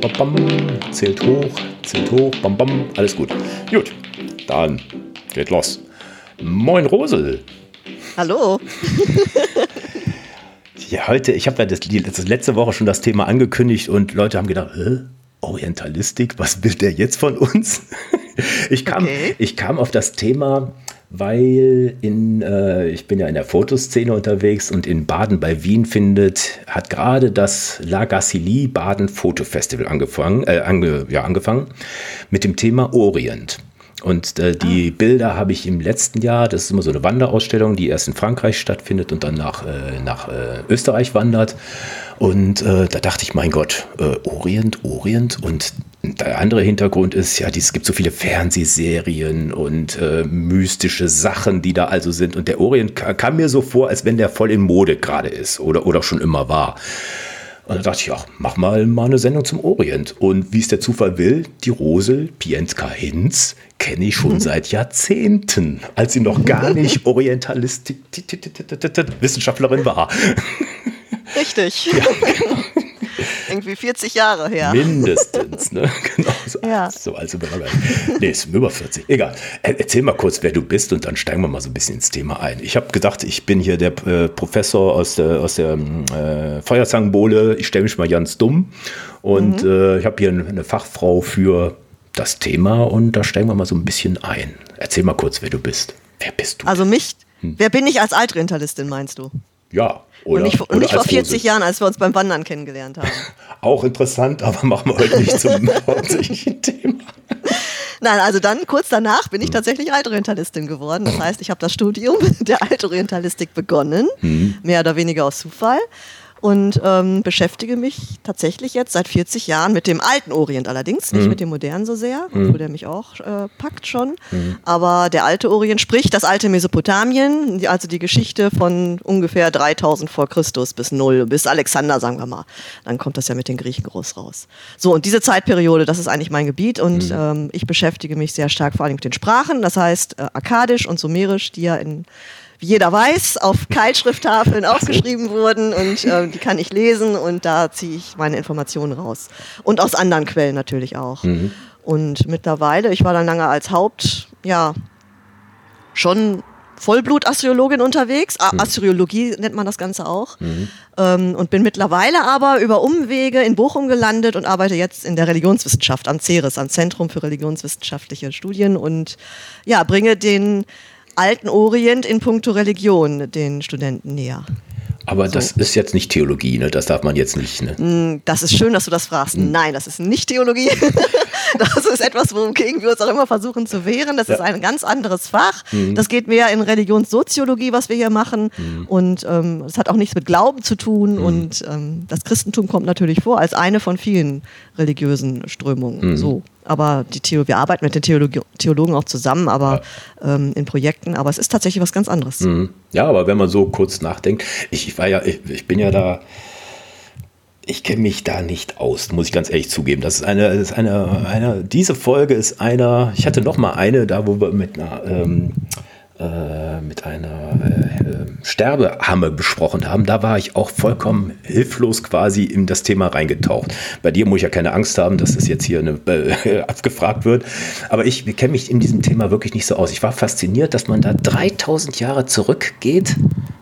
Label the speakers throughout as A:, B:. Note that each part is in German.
A: bam, bam, zählt hoch, zählt hoch, bam, bam, alles gut. Gut, dann geht los. Moin Rosel.
B: Hallo.
A: ja, heute, ich habe ja das, das letzte Woche schon das Thema angekündigt und Leute haben gedacht, Hä? Orientalistik, was will der jetzt von uns? ich, kam, okay. ich kam auf das Thema, weil in, äh, ich bin ja in der Fotoszene unterwegs und in Baden bei Wien findet, hat gerade das La Gacilly Baden Fotofestival angefangen, äh, ange, ja, angefangen mit dem Thema Orient. Und äh, die ah. Bilder habe ich im letzten Jahr, das ist immer so eine Wanderausstellung, die erst in Frankreich stattfindet und dann nach, äh, nach äh, Österreich wandert. Und äh, da dachte ich, mein Gott, äh, Orient, Orient. Und der andere Hintergrund ist, ja, es gibt so viele Fernsehserien und äh, mystische Sachen, die da also sind. Und der Orient kam mir so vor, als wenn der voll in Mode gerade ist oder, oder schon immer war. Und da dachte ich, ach, mach mal, mal eine Sendung zum Orient. Und wie es der Zufall will, die Rosel Pientka Hinz kenne ich schon seit Jahrzehnten, als sie noch gar nicht Orientalistik Wissenschaftlerin war.
B: Richtig. Ja. Irgendwie 40 Jahre her.
A: Mindestens, ne? Genau. So, ja. so also Nee, ist über 40. Egal. Erzähl mal kurz, wer du bist und dann steigen wir mal so ein bisschen ins Thema ein. Ich habe gedacht, ich bin hier der äh, Professor aus der, aus der äh, Feuerzangenbowle. Ich stelle mich mal ganz dumm. Und mhm. äh, ich habe hier eine Fachfrau für das Thema und da steigen wir mal so ein bisschen ein. Erzähl mal kurz, wer du bist. Wer bist du?
B: Also mich, hm. wer bin ich als Altrentelistin, meinst du?
A: Ja.
B: Oder, und nicht, und nicht vor 40 Rose. Jahren, als wir uns beim Wandern kennengelernt haben.
A: Auch interessant, aber machen wir heute nicht zum hauptsächlichen Thema.
B: Nein, also dann kurz danach bin ich tatsächlich Altorientalistin geworden. Das heißt, ich habe das Studium der Altorientalistik begonnen, hm. mehr oder weniger aus Zufall und ähm, beschäftige mich tatsächlich jetzt seit 40 Jahren mit dem alten Orient allerdings, nicht mhm. mit dem modernen so sehr, mhm. obwohl der mich auch äh, packt schon. Mhm. Aber der alte Orient, sprich das alte Mesopotamien, also die Geschichte von ungefähr 3000 vor Christus bis null, bis Alexander, sagen wir mal. Dann kommt das ja mit den Griechen groß raus. So, und diese Zeitperiode, das ist eigentlich mein Gebiet und mhm. ähm, ich beschäftige mich sehr stark vor allem mit den Sprachen, das heißt äh, Akkadisch und Sumerisch, die ja in wie jeder weiß, auf Keilschrifttafeln aufgeschrieben wurden und äh, die kann ich lesen und da ziehe ich meine Informationen raus. Und aus anderen Quellen natürlich auch. Mhm. Und mittlerweile, ich war dann lange als Haupt, ja, schon Vollblut-Assyriologin unterwegs. Mhm. Assyriologie nennt man das Ganze auch. Mhm. Ähm, und bin mittlerweile aber über Umwege in Bochum gelandet und arbeite jetzt in der Religionswissenschaft am CERES, am Zentrum für religionswissenschaftliche Studien und ja, bringe den alten Orient in puncto Religion den Studenten näher.
A: Aber so. das ist jetzt nicht Theologie, ne? Das darf man jetzt nicht. Ne?
B: Mm, das ist schön, dass du das fragst. Hm. Nein, das ist nicht Theologie. das ist etwas, wogegen wir uns auch immer versuchen zu wehren. Das ja. ist ein ganz anderes Fach. Mhm. Das geht mehr in Religionssoziologie, was wir hier machen. Mhm. Und ähm, das hat auch nichts mit Glauben zu tun. Mhm. Und ähm, das Christentum kommt natürlich vor als eine von vielen religiösen Strömungen. Mhm. So aber die Theo wir arbeiten mit den Theologi Theologen auch zusammen, aber ja. ähm, in Projekten, aber es ist tatsächlich was ganz anderes. Mhm.
A: Ja, aber wenn man so kurz nachdenkt, ich, ich war ja, ich, ich bin ja da, ich kenne mich da nicht aus, muss ich ganz ehrlich zugeben. Das ist eine, das ist eine, eine, diese Folge ist einer, ich hatte noch mal eine, da wo wir mit einer ähm, äh, mit einer äh, Sterbehamme besprochen haben, da war ich auch vollkommen hilflos quasi in das Thema reingetaucht. Bei dir muss ich ja keine Angst haben, dass das jetzt hier eine, äh, abgefragt wird. Aber ich kenne mich in diesem Thema wirklich nicht so aus. Ich war fasziniert, dass man da 3000 Jahre zurückgeht.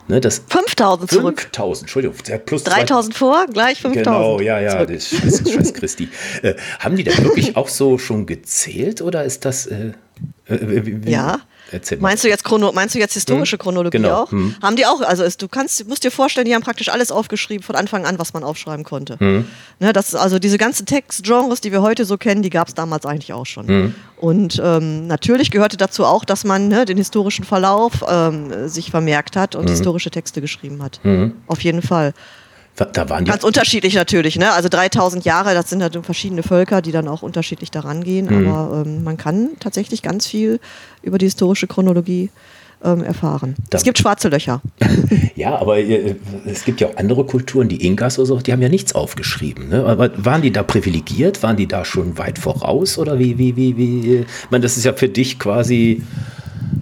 B: Ne, das 5000 zurück.
A: 5000, Entschuldigung.
B: Plus 3000 vor, gleich 5000.
A: Genau, ja, ja, zurück. das ist Scheiß Christi. Äh, haben die denn wirklich auch so schon gezählt oder ist das. Äh,
B: wie, ja. Erzähl meinst du jetzt Chrono, meinst du jetzt historische hm? Chronologie genau. auch? Hm. Haben die auch, also es, du kannst, musst dir vorstellen, die haben praktisch alles aufgeschrieben von Anfang an, was man aufschreiben konnte. Hm. Ne, das, also diese ganzen Textgenres, die wir heute so kennen, die gab es damals eigentlich auch schon. Hm. Und ähm, natürlich gehörte dazu auch, dass man ne, den historischen Verlauf ähm, sich vermerkt hat und hm. historische Texte geschrieben hat. Hm. Auf jeden Fall. Da waren Ganz unterschiedlich natürlich, ne? Also 3000 Jahre, das sind halt verschiedene Völker, die dann auch unterschiedlich daran gehen. Mhm. Aber ähm, man kann tatsächlich ganz viel über die historische Chronologie ähm, erfahren. Da es gibt schwarze Löcher.
A: ja, aber äh, es gibt ja auch andere Kulturen, die Inkas oder so, die haben ja nichts aufgeschrieben. Ne? Aber waren die da privilegiert? Waren die da schon weit voraus? Oder wie, wie, wie, wie? Ich meine, das ist ja für dich quasi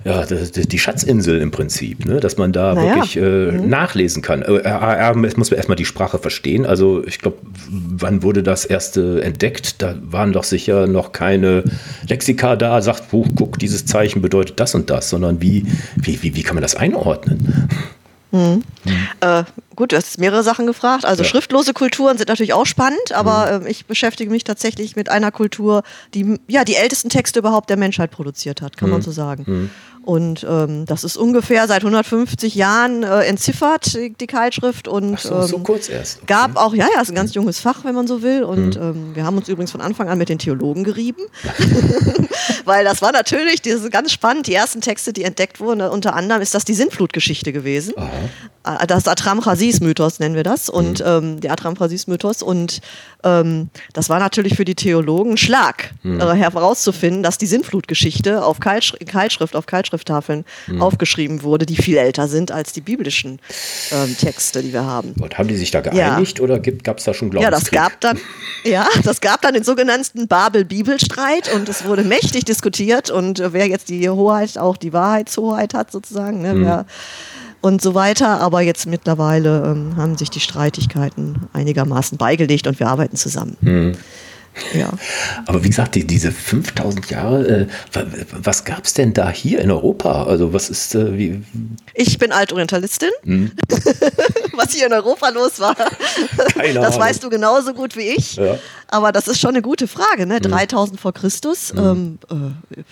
A: ja, die Schatzinsel im Prinzip, ne? dass man da naja. wirklich äh, mhm. nachlesen kann. Äh, äh, muss man erstmal die Sprache verstehen. Also ich glaube, wann wurde das erste entdeckt? Da waren doch sicher noch keine Lexika da, sagt, guck, dieses Zeichen bedeutet das und das, sondern wie, wie, wie, wie kann man das einordnen?
B: Mhm. Mhm. Äh, gut, du hast mehrere Sachen gefragt. Also ja. schriftlose Kulturen sind natürlich auch spannend, aber mhm. äh, ich beschäftige mich tatsächlich mit einer Kultur, die ja die ältesten Texte überhaupt der Menschheit produziert hat, kann man mhm. so sagen. Mhm. Und ähm, das ist ungefähr seit 150 Jahren äh, entziffert, die, die Keilschrift. Und,
A: so, ähm, so kurz erst.
B: Gab auch, ja, ja, ist ein ganz junges Fach, wenn man so will. Und mhm. ähm, wir haben uns übrigens von Anfang an mit den Theologen gerieben. Weil das war natürlich das ist ganz spannend. Die ersten Texte, die entdeckt wurden, unter anderem ist das die Sintflutgeschichte gewesen. Äh, das Atram-Chasis-Mythos nennen wir das. Und mhm. ähm, der Atram-Chasis-Mythos. Und ähm, das war natürlich für die Theologen ein Schlag, mhm. äh, herauszufinden, dass die Sintflutgeschichte auf Keilsch Keilschrift, auf Keilschrift Schrifttafeln mhm. aufgeschrieben wurde, die viel älter sind als die biblischen ähm, Texte, die wir haben.
A: Und haben die sich da geeinigt ja. oder gab es da schon Glaubenskrieg?
B: Ja, das gab dann, ja, das gab dann den sogenannten Babel-Bibelstreit und es wurde mächtig diskutiert und äh, wer jetzt die Hoheit, auch die Wahrheitshoheit hat sozusagen, ne, mhm. wer, und so weiter. Aber jetzt mittlerweile ähm, haben sich die Streitigkeiten einigermaßen beigelegt und wir arbeiten zusammen. Mhm.
A: Ja. Aber wie gesagt, die, diese 5000 Jahre, äh, was gab es denn da hier in Europa? Also was ist, äh, wie?
B: Ich bin Altorientalistin. Hm. was hier in Europa los war, Keine das Ahnung. weißt du genauso gut wie ich. Ja. Aber das ist schon eine gute Frage, ne? 3000 hm. vor Christus. Hm. Ähm, äh,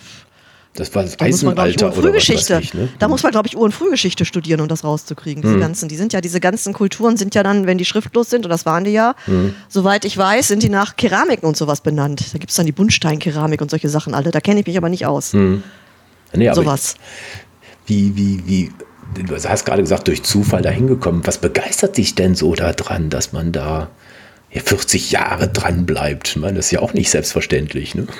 A: das war das da Eisenalter
B: man, Frühgeschichte. Ich, ne? Da muss man, glaube ich, Ur- und Frühgeschichte studieren, um das rauszukriegen. Diese mhm. ganzen, die sind ja, diese ganzen Kulturen sind ja dann, wenn die schriftlos sind, und das waren die ja, mhm. soweit ich weiß, sind die nach Keramiken und sowas benannt. Da gibt es dann die Buntsteinkeramik und solche Sachen alle. Da kenne ich mich aber nicht aus. Mhm.
A: Nee, sowas. wie, wie, wie, du hast gerade gesagt, durch Zufall dahin gekommen. Was begeistert dich denn so daran, dass man da 40 Jahre dran bleibt? Ich meine, das ist ja auch nicht selbstverständlich. Ne?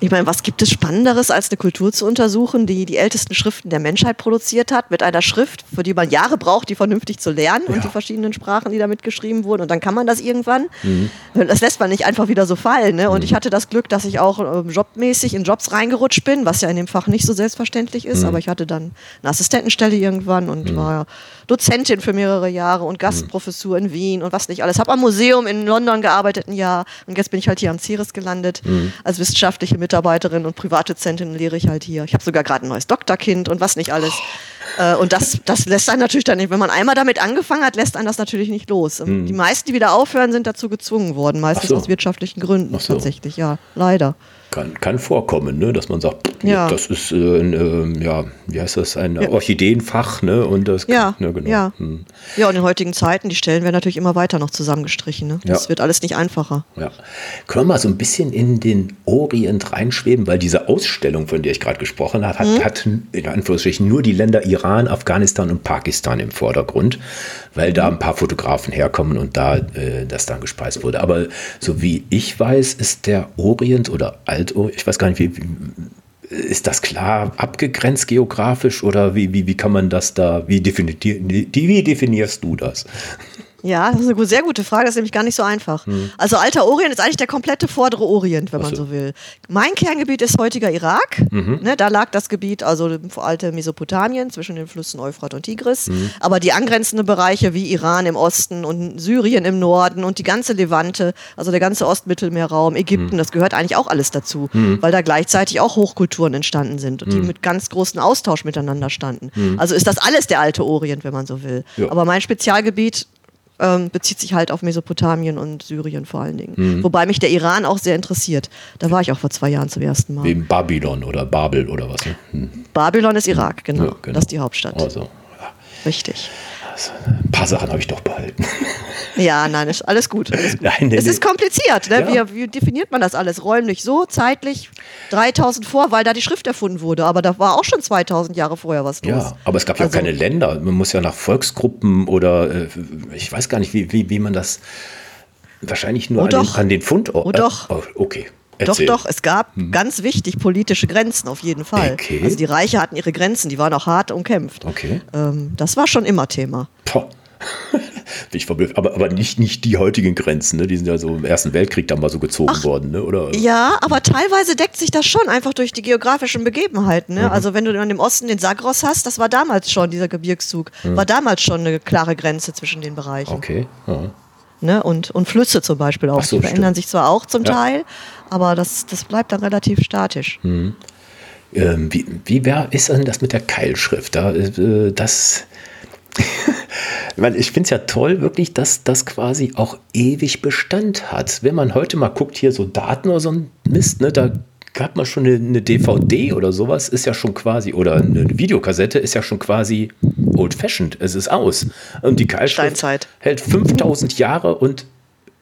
B: Ich meine, was gibt es Spannenderes, als eine Kultur zu untersuchen, die die ältesten Schriften der Menschheit produziert hat, mit einer Schrift, für die man Jahre braucht, die vernünftig zu lernen ja. und die verschiedenen Sprachen, die damit geschrieben wurden. Und dann kann man das irgendwann. Mhm. Das lässt man nicht einfach wieder so fallen. Ne? Und mhm. ich hatte das Glück, dass ich auch äh, jobmäßig in Jobs reingerutscht bin, was ja in dem Fach nicht so selbstverständlich ist. Mhm. Aber ich hatte dann eine Assistentenstelle irgendwann und mhm. war Dozentin für mehrere Jahre und Gastprofessur in Wien und was nicht alles. Habe am Museum in London gearbeitet ein Jahr und jetzt bin ich halt hier am CERES gelandet mhm. als wissenschaftliche Mitarbeiterin. Mitarbeiterin und Privatdozentin lehre ich halt hier. Ich habe sogar gerade ein neues Doktorkind und was nicht alles. Äh, und das, das lässt einen natürlich dann nicht, wenn man einmal damit angefangen hat, lässt einen das natürlich nicht los. Mhm. Die meisten, die wieder aufhören, sind dazu gezwungen worden, meistens so. aus wirtschaftlichen Gründen so. tatsächlich, ja, leider.
A: Kann, kann vorkommen, ne? dass man sagt, ja. das ist äh, ein, äh, ja, wie heißt das, ein ja. Orchideenfach, ne? Und das
B: ja, kann, ne, genau. ja. Hm. ja, und in heutigen Zeiten, die Stellen werden natürlich immer weiter noch zusammengestrichen. Ne? Das ja. wird alles nicht einfacher.
A: Ja. Können wir mal so ein bisschen in den Orient reinschweben, weil diese Ausstellung, von der ich gerade gesprochen habe, hat, hm. hat in Anführungsstrichen nur die Länder Iran, Afghanistan und Pakistan im Vordergrund, weil da hm. ein paar Fotografen herkommen und da äh, das dann gespeist wurde. Aber so wie ich weiß, ist der Orient oder Al alt, ich weiß gar nicht, wie, ist das klar abgegrenzt geografisch oder wie, wie, wie kann man das da, wie, definier, wie definierst du das?
B: Ja, das ist eine sehr gute Frage, das ist nämlich gar nicht so einfach. Hm. Also Alter Orient ist eigentlich der komplette vordere Orient, wenn man so. so will. Mein Kerngebiet ist heutiger Irak. Mhm. Ne, da lag das Gebiet, also alte Mesopotamien zwischen den Flüssen Euphrat und Tigris. Mhm. Aber die angrenzenden Bereiche wie Iran im Osten und Syrien im Norden und die ganze Levante, also der ganze Ostmittelmeerraum, Ägypten, mhm. das gehört eigentlich auch alles dazu, mhm. weil da gleichzeitig auch Hochkulturen entstanden sind und die mhm. mit ganz großen Austausch miteinander standen. Mhm. Also ist das alles der alte Orient, wenn man so will. Ja. Aber mein Spezialgebiet ähm, bezieht sich halt auf Mesopotamien und Syrien vor allen Dingen. Mhm. Wobei mich der Iran auch sehr interessiert. Da war ich auch vor zwei Jahren zum ersten Mal.
A: Wie Babylon oder Babel oder was? Ne?
B: Mhm. Babylon ist Irak, genau. Ja, genau. Das ist die Hauptstadt.
A: Also, ja.
B: Richtig.
A: Also, ein paar Sachen habe ich doch behalten.
B: Ja, nein, ist alles gut. Alles gut. Nein, nee, es ist kompliziert. Ne? Ja. Wie, wie, definiert man das alles? Räumlich so, zeitlich 3000 vor, weil da die Schrift erfunden wurde. Aber da war auch schon 2000 Jahre vorher was los.
A: Ja, aber es gab also, ja keine Länder. Man muss ja nach Volksgruppen oder äh, ich weiß gar nicht, wie, wie, wie man das wahrscheinlich nur oh an, den, an den Fundort.
B: Oh doch.
A: Oh, okay.
B: Erzähl. Doch, doch, es gab hm. ganz wichtig politische Grenzen auf jeden Fall. Okay. Also die Reiche hatten ihre Grenzen, die waren auch hart umkämpft.
A: Okay.
B: Ähm, das war schon immer Thema.
A: Poh. ich verblüfft. Aber, aber nicht, nicht die heutigen Grenzen, ne? Die sind ja so im Ersten Weltkrieg dann mal so gezogen Ach, worden, ne? Oder?
B: Ja, aber teilweise deckt sich das schon einfach durch die geografischen Begebenheiten. Ne? Mhm. Also wenn du an dem Osten den Sagros hast, das war damals schon, dieser Gebirgszug, mhm. war damals schon eine klare Grenze zwischen den Bereichen.
A: Okay. Ja.
B: Ne? Und, und Flüsse zum Beispiel auch. So, die verändern stimmt. sich zwar auch zum ja. Teil, aber das, das bleibt dann relativ statisch.
A: Mhm. Ähm, wie wie wär, ist denn das mit der Keilschrift? Da, äh, das ich finde es ja toll, wirklich, dass das quasi auch ewig Bestand hat. Wenn man heute mal guckt, hier so Daten oder so ein Mist, ne, da gab man schon eine, eine, DVD oder sowas, ist ja schon quasi, oder eine Videokassette ist ja schon quasi old-fashioned. Es ist aus. Und die Keilschrift hält 5000 Jahre und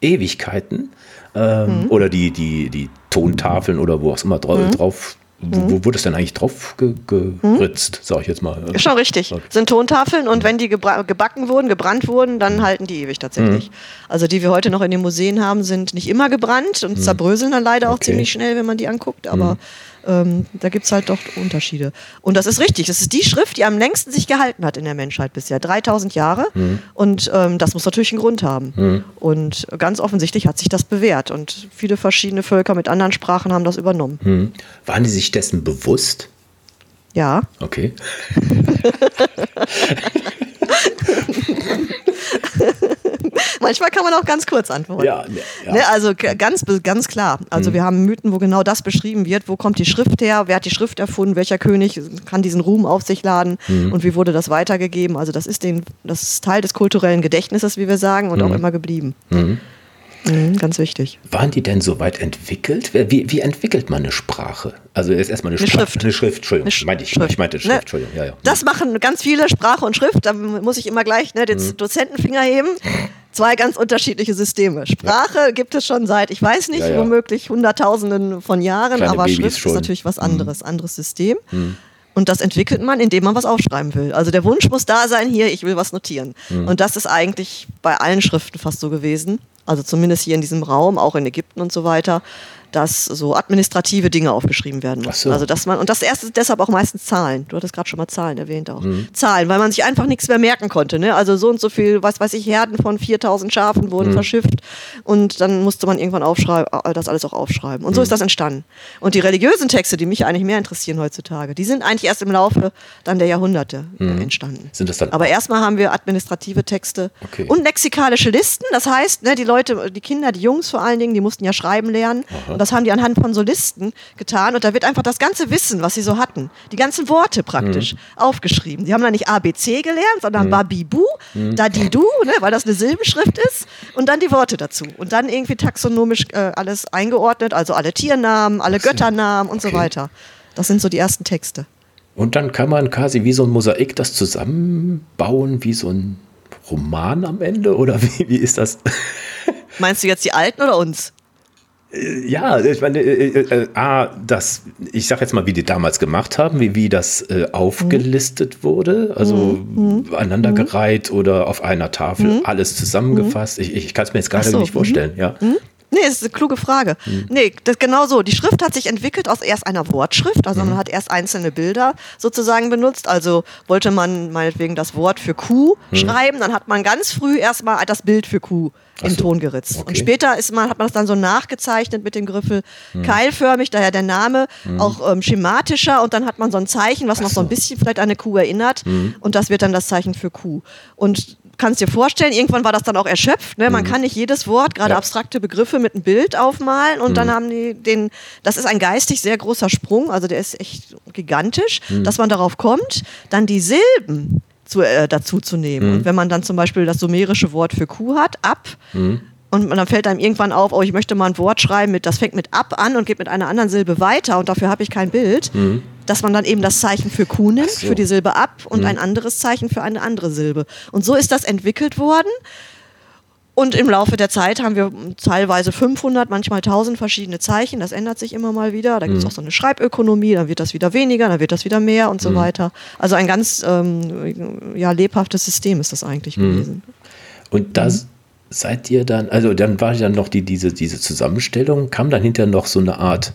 A: Ewigkeiten. Ähm, mhm. Oder die, die, die Tontafeln oder wo auch immer drauf, mhm. drauf wo, wo wurde es denn eigentlich drauf ge geritzt, hm? sag ich jetzt mal?
B: Schon richtig. Okay. Sind Tontafeln und wenn die gebacken wurden, gebrannt wurden, dann halten die ewig tatsächlich. Mhm. Also die wir heute noch in den Museen haben, sind nicht immer gebrannt und mhm. zerbröseln dann leider auch ziemlich schnell, wenn man die anguckt, aber mhm. Ähm, da gibt es halt doch Unterschiede. Und das ist richtig. Das ist die Schrift, die am längsten sich gehalten hat in der Menschheit bisher. 3000 Jahre. Mhm. Und ähm, das muss natürlich einen Grund haben. Mhm. Und ganz offensichtlich hat sich das bewährt. Und viele verschiedene Völker mit anderen Sprachen haben das übernommen.
A: Mhm. Waren die sich dessen bewusst?
B: Ja.
A: Okay.
B: Manchmal kann man auch ganz kurz antworten. Ja, ja. Ne, also ganz, ganz klar. Also mhm. wir haben Mythen, wo genau das beschrieben wird. Wo kommt die Schrift her? Wer hat die Schrift erfunden? Welcher König kann diesen Ruhm auf sich laden? Mhm. Und wie wurde das weitergegeben? Also das ist, den, das ist Teil des kulturellen Gedächtnisses, wie wir sagen, und mhm. auch immer geblieben. Mhm. Mhm, ganz wichtig.
A: Waren die denn so weit entwickelt? Wie, wie entwickelt man eine Sprache? Also ist erstmal eine, eine Sprache, Schrift. Eine Schrift, Entschuldigung. Eine meinte ich, Schrift. ich meinte Schrift, ne? Entschuldigung. Ja, ja.
B: Das machen ganz viele, Sprache und Schrift. Da muss ich immer gleich ne, den mhm. Dozentenfinger heben. Zwei ganz unterschiedliche Systeme. Sprache ja. gibt es schon seit, ich weiß nicht, ja, womöglich Hunderttausenden von Jahren, Kleine aber Babys Schrift schon. ist natürlich was mhm. anderes, mhm. anderes System. Mhm. Und das entwickelt man, indem man was aufschreiben will. Also der Wunsch muss da sein, hier, ich will was notieren. Mhm. Und das ist eigentlich bei allen Schriften fast so gewesen also zumindest hier in diesem Raum, auch in Ägypten und so weiter, dass so administrative Dinge aufgeschrieben werden müssen. So. Also dass man und das erste ist deshalb auch meistens Zahlen. Du hattest gerade schon mal Zahlen erwähnt auch. Mhm. Zahlen, weil man sich einfach nichts mehr merken konnte. Ne? Also so und so viel, was weiß ich, Herden von 4000 Schafen wurden mhm. verschifft und dann musste man irgendwann aufschreiben, äh, das alles auch aufschreiben. Und so mhm. ist das entstanden. Und die religiösen Texte, die mich eigentlich mehr interessieren heutzutage, die sind eigentlich erst im Laufe dann der Jahrhunderte äh, mhm. entstanden.
A: Sind das dann?
B: Aber erstmal haben wir administrative Texte okay. und lexikalische Listen. Das heißt, ne, die Leute, die Kinder, die Jungs vor allen Dingen, die mussten ja schreiben lernen. Das haben die anhand von Solisten getan. Und da wird einfach das ganze Wissen, was sie so hatten, die ganzen Worte praktisch, mhm. aufgeschrieben. Die haben da nicht ABC gelernt, sondern mhm. Babibu, mhm. Dadidu, ne, weil das eine Silbenschrift ist. Und dann die Worte dazu. Und dann irgendwie taxonomisch äh, alles eingeordnet, also alle Tiernamen, alle Götternamen und okay. so weiter. Das sind so die ersten Texte.
A: Und dann kann man quasi wie so ein Mosaik das zusammenbauen, wie so ein Roman am Ende? Oder wie, wie ist das?
B: Meinst du jetzt die Alten oder uns?
A: Äh, ja, ich meine, äh, äh, äh, A, das, ich sag jetzt mal, wie die damals gemacht haben, wie, wie das äh, aufgelistet mhm. wurde, also mhm. mhm. aneinandergereiht mhm. oder auf einer Tafel, mhm. alles zusammengefasst. Ich, ich kann es mir jetzt gerade so. nicht vorstellen, ja.
B: Nee, das ist eine kluge Frage. Hm. Nee, das genau so. Die Schrift hat sich entwickelt aus erst einer Wortschrift, also hm. man hat erst einzelne Bilder sozusagen benutzt. Also wollte man meinetwegen das Wort für Kuh hm. schreiben, dann hat man ganz früh erstmal das Bild für Kuh in so. Ton geritzt. Okay. Und später ist man, hat man das dann so nachgezeichnet mit dem Griffel hm. keilförmig, daher der Name hm. auch ähm, schematischer und dann hat man so ein Zeichen, was Ach noch so ein bisschen vielleicht an eine Kuh erinnert hm. und das wird dann das Zeichen für Kuh. Und kannst dir vorstellen, irgendwann war das dann auch erschöpft. Ne? Man mhm. kann nicht jedes Wort, gerade ja. abstrakte Begriffe mit einem Bild aufmalen und mhm. dann haben die den, das ist ein geistig sehr großer Sprung, also der ist echt gigantisch, mhm. dass man darauf kommt, dann die Silben zu, äh, dazu zu nehmen. Und mhm. wenn man dann zum Beispiel das sumerische Wort für Kuh hat, ab, mhm. Und dann fällt einem irgendwann auf, oh, ich möchte mal ein Wort schreiben, mit, das fängt mit ab an und geht mit einer anderen Silbe weiter und dafür habe ich kein Bild. Mhm dass man dann eben das Zeichen für Kuh nimmt, so. für die Silbe ab und mhm. ein anderes Zeichen für eine andere Silbe. Und so ist das entwickelt worden. Und im Laufe der Zeit haben wir teilweise 500, manchmal 1000 verschiedene Zeichen. Das ändert sich immer mal wieder. Da gibt es mhm. auch so eine Schreibökonomie, dann wird das wieder weniger, dann wird das wieder mehr und so mhm. weiter. Also ein ganz ähm, ja, lebhaftes System ist das eigentlich mhm. gewesen.
A: Und das mhm. Seid ihr dann, also dann war ja noch die, diese, diese Zusammenstellung, kam dann hinterher noch so eine Art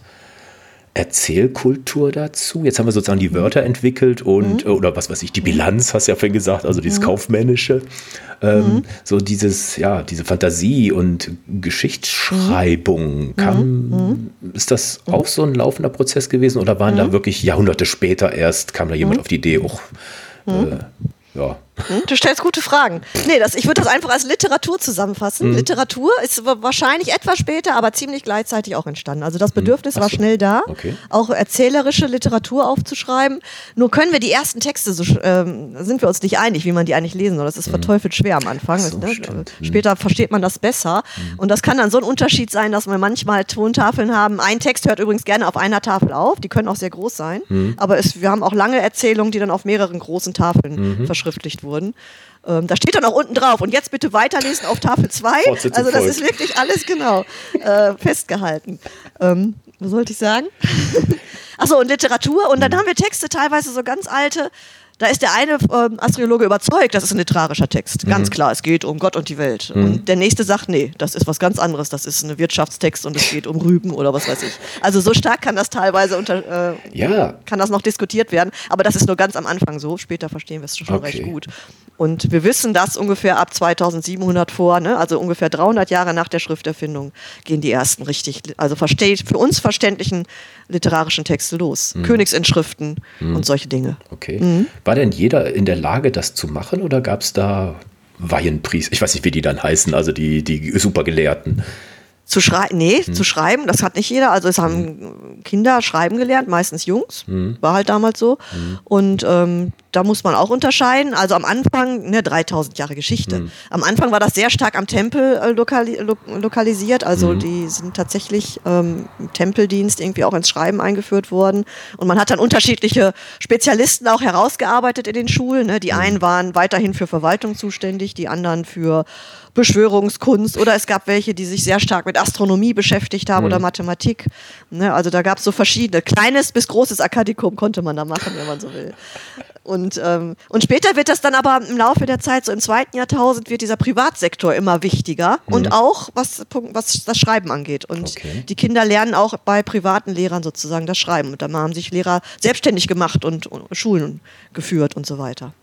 A: Erzählkultur dazu? Jetzt haben wir sozusagen die Wörter entwickelt und, mhm. oder was weiß ich, die Bilanz, hast du ja vorhin gesagt, also dieses mhm. Kaufmännische. Ähm, mhm. So dieses, ja, diese Fantasie und Geschichtsschreibung. Mhm. Kam, mhm. ist das auch so ein laufender Prozess gewesen oder waren da wirklich Jahrhunderte später erst, kam da jemand auf die Idee, auch, äh, ja,
B: hm? Du stellst gute Fragen. Nee, das, ich würde das einfach als Literatur zusammenfassen. Mhm. Literatur ist wahrscheinlich etwas später, aber ziemlich gleichzeitig auch entstanden. Also das hm. Bedürfnis mhm. war schnell da, okay. auch erzählerische Literatur aufzuschreiben. Nur können wir die ersten Texte, so, ähm, sind wir uns nicht einig, wie man die eigentlich lesen soll. Das ist mhm. verteufelt schwer am Anfang. So, ne? Hm. Später versteht man das besser. Und das kann dann so ein Unterschied sein, dass wir manchmal Tontafeln haben. Ein Text hört übrigens gerne auf einer Tafel auf. Die können auch sehr groß sein. Aber es, wir haben auch lange Erzählungen, die dann auf mehreren großen Tafeln mhm. verschriftlicht wurden wurden. Ähm, da steht dann auch unten drauf. Und jetzt bitte weiterlesen auf Tafel 2. Also das ist wirklich alles genau äh, festgehalten. Ähm, was sollte ich sagen? Achso, und Literatur. Und dann haben wir Texte, teilweise so ganz alte, da ist der eine ähm, Astrologe überzeugt, das ist ein literarischer Text. Ganz mhm. klar, es geht um Gott und die Welt. Mhm. Und der nächste sagt, nee, das ist was ganz anderes. Das ist ein Wirtschaftstext und es geht um Rüben oder was weiß ich. Also so stark kann das teilweise unter, äh, ja. kann das noch diskutiert werden. Aber das ist nur ganz am Anfang so. Später verstehen wir es schon okay. recht gut. Und wir wissen, dass ungefähr ab 2700 vor, ne, also ungefähr 300 Jahre nach der Schrifterfindung, gehen die ersten richtig, also versteht, für uns verständlichen literarischen Texte los. Mhm. Königsinschriften mhm. und solche Dinge.
A: Okay. War denn jeder in der Lage, das zu machen oder gab es da Weihenpriester? Ich weiß nicht, wie die dann heißen, also die, die Supergelehrten.
B: Zu schreiben, nee, hm. zu schreiben, das hat nicht jeder. Also es haben hm. Kinder schreiben gelernt, meistens Jungs, hm. war halt damals so. Hm. Und ähm, da muss man auch unterscheiden. Also am Anfang, ne, 3000 Jahre Geschichte. Hm. Am Anfang war das sehr stark am Tempel äh, lokali lo lokalisiert. Also hm. die sind tatsächlich ähm, im Tempeldienst irgendwie auch ins Schreiben eingeführt worden. Und man hat dann unterschiedliche Spezialisten auch herausgearbeitet in den Schulen. Ne? Die einen waren weiterhin für Verwaltung zuständig, die anderen für Beschwörungskunst oder es gab welche, die sich sehr stark mit Astronomie beschäftigt haben mhm. oder Mathematik. Ne, also da gab es so verschiedene. Kleines bis großes Akadikum konnte man da machen, wenn man so will. Und, ähm, und später wird das dann aber im Laufe der Zeit, so im zweiten Jahrtausend, wird dieser Privatsektor immer wichtiger mhm. und auch was, was das Schreiben angeht. Und okay. die Kinder lernen auch bei privaten Lehrern sozusagen das Schreiben. Und dann haben sich Lehrer selbstständig gemacht und, und Schulen geführt und so weiter.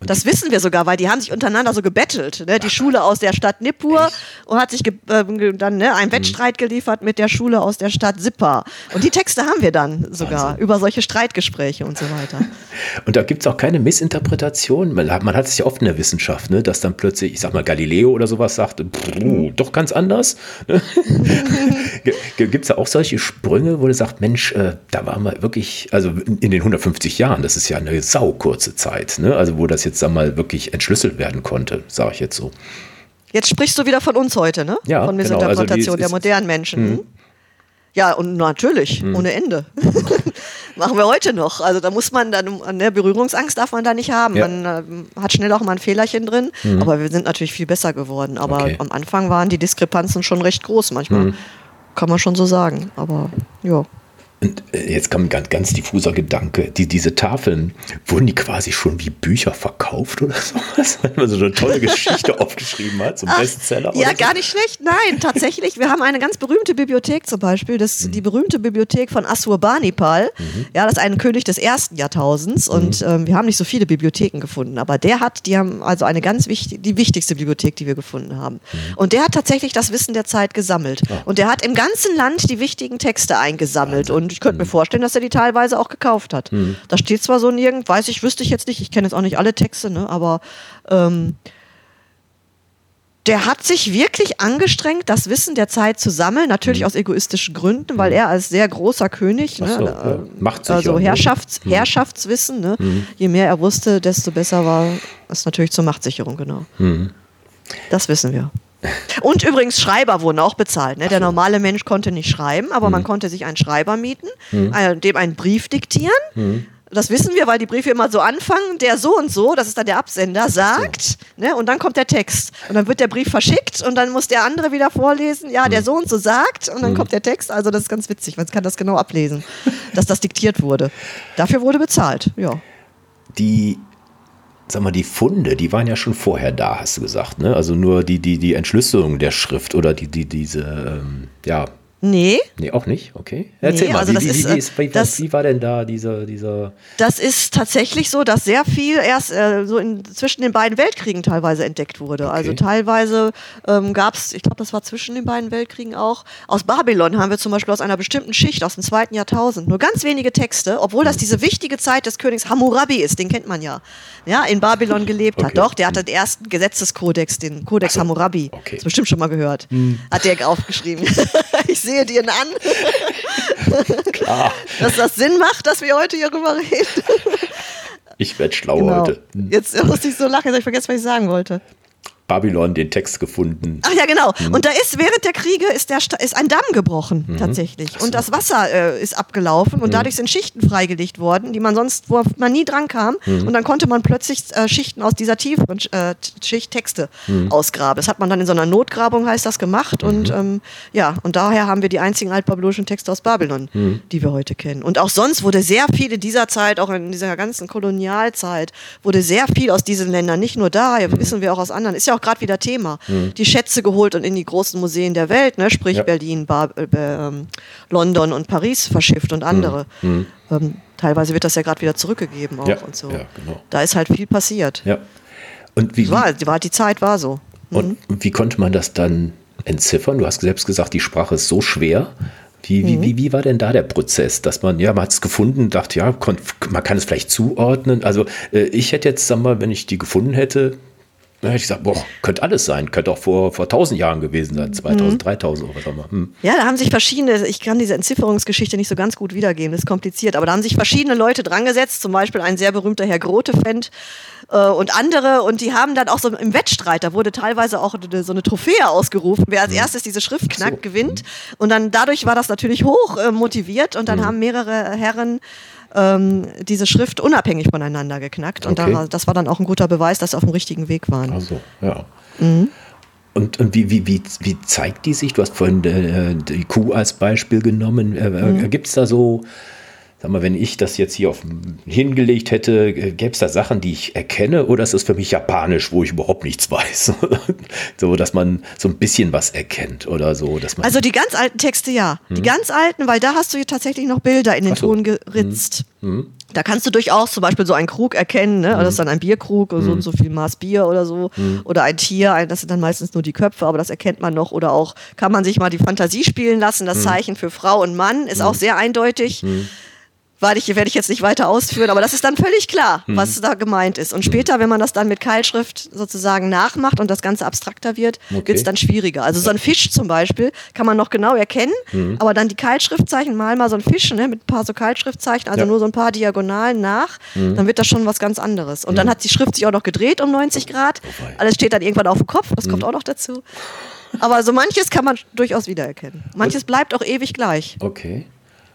B: Das wissen wir sogar, weil die haben sich untereinander so gebettelt. Ne? Die Schule aus der Stadt Nippur und hat sich äh, dann ne, einen mhm. Wettstreit geliefert mit der Schule aus der Stadt Sippa. Und die Texte haben wir dann sogar Wahnsinn. über solche Streitgespräche und so weiter.
A: Und da gibt es auch keine Missinterpretation. Man, man, hat es ja oft in der Wissenschaft, ne, dass dann plötzlich, ich sag mal, Galileo oder sowas sagt, mhm. doch ganz anders. Ne? gibt es da auch solche Sprünge, wo du sagst, Mensch, äh, da waren wir wirklich, also in den 150 Jahren, das ist ja eine saukurze Zeit, ne? also wo das jetzt jetzt mal wirklich entschlüsselt werden konnte, sage ich jetzt so.
B: Jetzt sprichst du wieder von uns heute, ne?
A: Ja,
B: von Missinterpretation genau. also der modernen Menschen. Mhm. Ja, und natürlich, mhm. ohne Ende. Machen wir heute noch. Also da muss man dann, ne, Berührungsangst darf man da nicht haben. Ja. Man äh, hat schnell auch mal ein Fehlerchen drin, mhm. aber wir sind natürlich viel besser geworden. Aber okay. am Anfang waren die Diskrepanzen schon recht groß manchmal. Mhm. Kann man schon so sagen. Aber ja.
A: Und äh, jetzt kam ein ganz, ganz diffuser Gedanke. Die, diese Tafeln, wurden die quasi schon wie Bücher verkauft oder sowas? Weil man so eine tolle Geschichte aufgeschrieben hat, so ein Bestseller.
B: Ja,
A: so.
B: gar nicht schlecht. Nein, tatsächlich. Wir haben eine ganz berühmte Bibliothek zum Beispiel, das, mhm. die berühmte Bibliothek von Assurbanipal. Mhm. Ja, das ist ein König des ersten Jahrtausends. Mhm. Und ähm, wir haben nicht so viele Bibliotheken gefunden. Aber der hat, die haben also eine ganz wichtige, die wichtigste Bibliothek, die wir gefunden haben. Mhm. Und der hat tatsächlich das Wissen der Zeit gesammelt. Oh. Und der hat im ganzen Land die wichtigen Texte eingesammelt. Wahnsinn. Und ich könnte mir hm. vorstellen, dass er die teilweise auch gekauft hat. Mhm. Da steht zwar so nirgend, weiß ich, wüsste ich jetzt nicht, ich kenne jetzt auch nicht alle Texte, ne, aber ähm, der hat sich wirklich angestrengt, das Wissen der Zeit zu sammeln, natürlich mhm. aus egoistischen Gründen, weil hm. er als sehr großer König, ne, so, ja. Macht sich also Herrschafts-, mhm. Herrschaftswissen, ne, mhm. je mehr er wusste, desto besser war es natürlich zur Machtsicherung, genau. Das wissen wir. Und übrigens, Schreiber wurden auch bezahlt. Ne? Der normale Mensch konnte nicht schreiben, aber mhm. man konnte sich einen Schreiber mieten, mhm. dem einen Brief diktieren. Mhm. Das wissen wir, weil die Briefe immer so anfangen, der so und so, das ist dann der Absender, sagt, so. ne, und dann kommt der Text. Und dann wird der Brief verschickt und dann muss der andere wieder vorlesen, ja, der mhm. so und so sagt, und dann mhm. kommt der Text. Also das ist ganz witzig, man kann das genau ablesen, dass das diktiert wurde. Dafür wurde bezahlt, ja.
A: Die sag mal, die Funde, die waren ja schon vorher da, hast du gesagt, ne? Also nur die, die, die Entschlüsselung der Schrift oder die, die, diese, ähm, ja.
B: Nee.
A: Nee, auch nicht, okay. Erzähl
B: Nee,
A: mal,
B: also
A: wie,
B: das
A: wie,
B: ist,
A: wie,
B: äh,
A: ist, wie,
B: das-
A: wie war denn da dieser, dieser
B: Das ist tatsächlich so, dass sehr viel erst äh, so in, zwischen den beiden Weltkriegen teilweise entdeckt wurde. Also
A: Okay.
B: teilweise ähm, gab es, ich glaube, das war zwischen den beiden Weltkriegen auch. Aus Babylon haben wir zum Beispiel aus einer bestimmten Schicht aus dem zweiten Jahrtausend nur ganz wenige Texte, obwohl das diese wichtige Zeit des Königs Hammurabi ist, den kennt man ja. Ja, in Babylon gelebt hat.
A: Okay.
B: Doch, der hatte den ersten Gesetzeskodex, den Kodex
A: so.
B: Hammurabi.
A: Okay. Hm.
B: Hast bestimmt schon mal gehört. Hat der aufgeschrieben. ich sehe dir an.
A: Klar,
B: dass das Sinn macht, dass wir heute hierüber reden.
A: ich werde schlau
B: Genau.
A: heute.
B: Jetzt musste ich so lachen, jetzt habe ich vergessen, was ich sagen wollte.
A: Babylon den Text gefunden.
B: Ach ja, genau.
A: Mhm.
B: Und da ist während der Kriege ist, der, ist ein Damm gebrochen, tatsächlich. Und das Wasser äh, ist abgelaufen
A: Mhm.
B: und dadurch sind Schichten freigelegt worden, die man sonst, wo man nie dran kam.
A: Mhm.
B: Und dann konnte man plötzlich äh, Schichten aus dieser tieferen äh, Schicht Texte
A: Mhm.
B: ausgraben. Das hat man dann in so einer Notgrabung, heißt das, gemacht. Und
A: Mhm.
B: ähm, ja, und daher haben wir die einzigen altbabylonischen Texte aus Babylon,
A: Mhm.
B: die wir heute kennen. Und auch sonst wurde sehr viel in dieser Zeit, auch in dieser ganzen Kolonialzeit, wurde sehr viel aus diesen Ländern, nicht nur da,
A: Mhm.
B: ja, wissen wir auch aus anderen, ist ja auch gerade wieder Thema, die Schätze geholt und in die großen Museen der Welt, ne, sprich
A: Ja.
B: Berlin, Bar äh, ähm, London und Paris verschifft und andere. Ähm, teilweise wird das ja gerade wieder zurückgegeben auch
A: Mhm. Ja,
B: und so.
A: ja, genau.
B: Da ist halt viel passiert.
A: Ja. Und wie,
B: War, war, die Zeit war so.
A: und wie konnte man das dann entziffern? Du hast selbst gesagt, die Sprache ist so schwer. Wie, wie, wie, wie war denn da der Prozess, dass man, ja, man hat es gefunden, dachte, ja, man kann es vielleicht zuordnen. Also äh, ich hätte jetzt, sag mal, wenn ich die gefunden hätte, dann hätte ich gesagt, boah, könnte alles sein, könnte auch vor, vor 1000 Jahren gewesen sein, 2000, 3000 oder was auch immer. Hm.
B: Ja, da haben sich verschiedene, ich kann diese Entzifferungsgeschichte nicht so ganz gut wiedergeben, das ist kompliziert, aber da haben sich verschiedene Leute drangesetzt, zum Beispiel ein sehr berühmter Herr Grotefend äh, und andere, und die haben dann auch so im Wettstreit, da wurde teilweise auch so eine Trophäe ausgerufen, wer als erstes diese Schrift knackt, gewinnt. Und dann dadurch war das natürlich hoch äh, motiviert und dann haben mehrere Herren ähm, diese Schrift unabhängig voneinander geknackt. Und
A: Okay.
B: da, das war dann auch ein guter Beweis, dass sie auf dem richtigen Weg waren.
A: Also, ja.
B: Mhm.
A: Und, und wie, wie, wie, wie zeigt die sich? Du hast vorhin äh, die Kuh als Beispiel genommen. Äh,
B: Mhm.
A: Gibt es da so, sag mal, wenn ich das jetzt hier auf, hingelegt hätte, gäbe es da Sachen, die ich erkenne oder ist es für mich japanisch, wo ich überhaupt nichts weiß? so, dass man so ein bisschen was erkennt oder so. Dass man,
B: Also die ganz alten Texte ja. Die ganz alten, weil da hast du hier tatsächlich noch Bilder in den
A: so.
B: Ton geritzt. Da kannst du durchaus zum Beispiel so einen Krug erkennen, ne? das ist dann ein Bierkrug, so und so viel Maß Bier oder so. Oder ein Tier, das sind dann meistens nur die Köpfe, aber das erkennt man noch. Oder auch kann man sich mal die Fantasie spielen lassen. Das Zeichen für Frau und Mann ist auch sehr eindeutig. Weil ich, werde ich jetzt nicht weiter ausführen, aber das ist dann völlig klar, was da gemeint ist. Und später, wenn man das dann mit Keilschrift sozusagen nachmacht und das Ganze abstrakter wird,
A: Okay.
B: wird es dann schwieriger. Also so ein Fisch zum Beispiel kann man noch genau erkennen, aber dann die Keilschriftzeichen, mal mal so ein Fisch ne, mit ein paar so Keilschriftzeichen, also
A: Ja.
B: nur so ein paar Diagonalen nach, dann wird das schon was ganz anderes. Und dann hat die Schrift sich auch noch gedreht um 90 Grad.
A: wei.
B: Alles steht dann irgendwann auf dem Kopf, das kommt auch noch dazu. Aber so manches kann man durchaus wiedererkennen. Manches bleibt auch ewig gleich.
A: okay.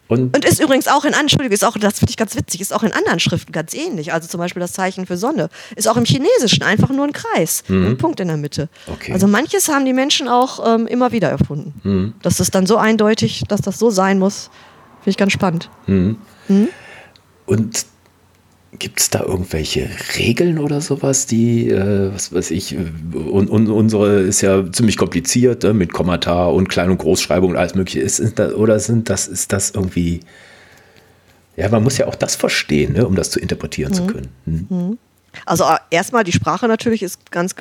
A: Und,
B: Und ist übrigens auch in, Entschuldigung, ist auch, das finde ich ganz witzig, ist auch in anderen Schriften ganz ähnlich. Also zum Beispiel das Zeichen für Sonne ist auch im Chinesischen einfach nur ein Kreis, ein Punkt in der Mitte.
A: Okay.
B: Also manches haben die Menschen auch ähm, immer wieder erfunden. Das ist dann so eindeutig, dass das so sein muss, finde ich ganz spannend.
A: Und gibt es da irgendwelche Regeln oder sowas, die, äh, was weiß ich, und, und unsere ist ja ziemlich kompliziert äh, mit Kommentar und Klein- und Großschreibung und alles mögliche. Ist, ist da, oder sind das, ist das irgendwie. Ja, man muss ja auch das verstehen, ne, um das zu interpretieren zu können. Hm.
B: Also äh, erstmal die Sprache natürlich ist ganz,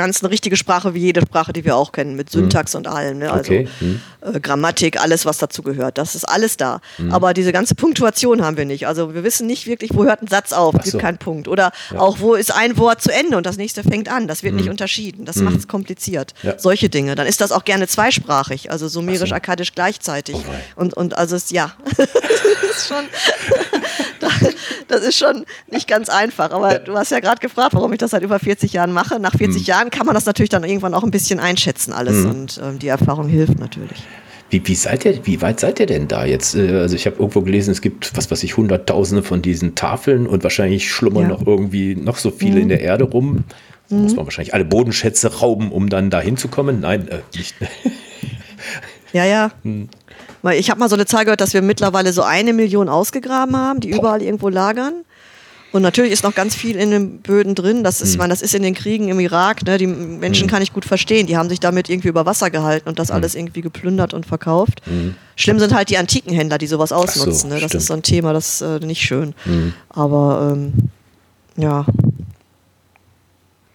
B: ganz eine richtige Sprache wie jede Sprache, die wir auch kennen, mit Syntax und allem. Ne? Also
A: Okay. Hm.
B: äh, Grammatik, alles, was dazu gehört. Das ist alles da. Aber diese ganze Punktuation haben wir nicht. Also wir wissen nicht wirklich, wo hört ein Satz auf, gibt
A: so.
B: keinen Punkt. Oder auch, wo ist ein Wort zu Ende und das nächste fängt an. Das wird nicht unterschieden. Das macht es kompliziert.
A: Ja.
B: Solche Dinge. Dann ist das auch gerne zweisprachig, also sumerisch, akkadisch gleichzeitig.
A: Oh
B: und, und also es, ja, das ist schon, das ist schon nicht ganz einfach. Aber du hast ja gerade gefragt, warum ich das seit über 40 Jahren mache. Nach 40 Jahren kann man das natürlich dann irgendwann auch ein bisschen einschätzen alles und ähm, die Erfahrung hilft natürlich.
A: Wie, wie, seid ihr, wie weit seid ihr denn da jetzt? Äh, Also ich habe irgendwo gelesen, es gibt, was weiß ich, hunderttausende von diesen Tafeln und wahrscheinlich schlummern
B: Ja.
A: noch irgendwie noch so viele in der Erde rum. Da muss man wahrscheinlich alle Bodenschätze rauben, um dann da hinzukommen. Nein, äh, nicht.
B: Ja, ja. Weil Ich habe mal so eine Zahl gehört, dass wir mittlerweile so eine Million ausgegraben haben, die überall irgendwo lagern. Und natürlich ist noch ganz viel in den Böden drin. Das ist, mhm. man, das ist in den Kriegen im Irak. Ne? Die Menschen mhm. kann ich gut verstehen. Die haben sich damit irgendwie über Wasser gehalten und das mhm. alles irgendwie geplündert und verkauft. Mhm. Schlimm sind halt die antiken Händler, die sowas ausnutzen. So, ne? Das stimmt. ist so ein Thema, das ist äh, nicht schön. Mhm. Aber ähm, ja.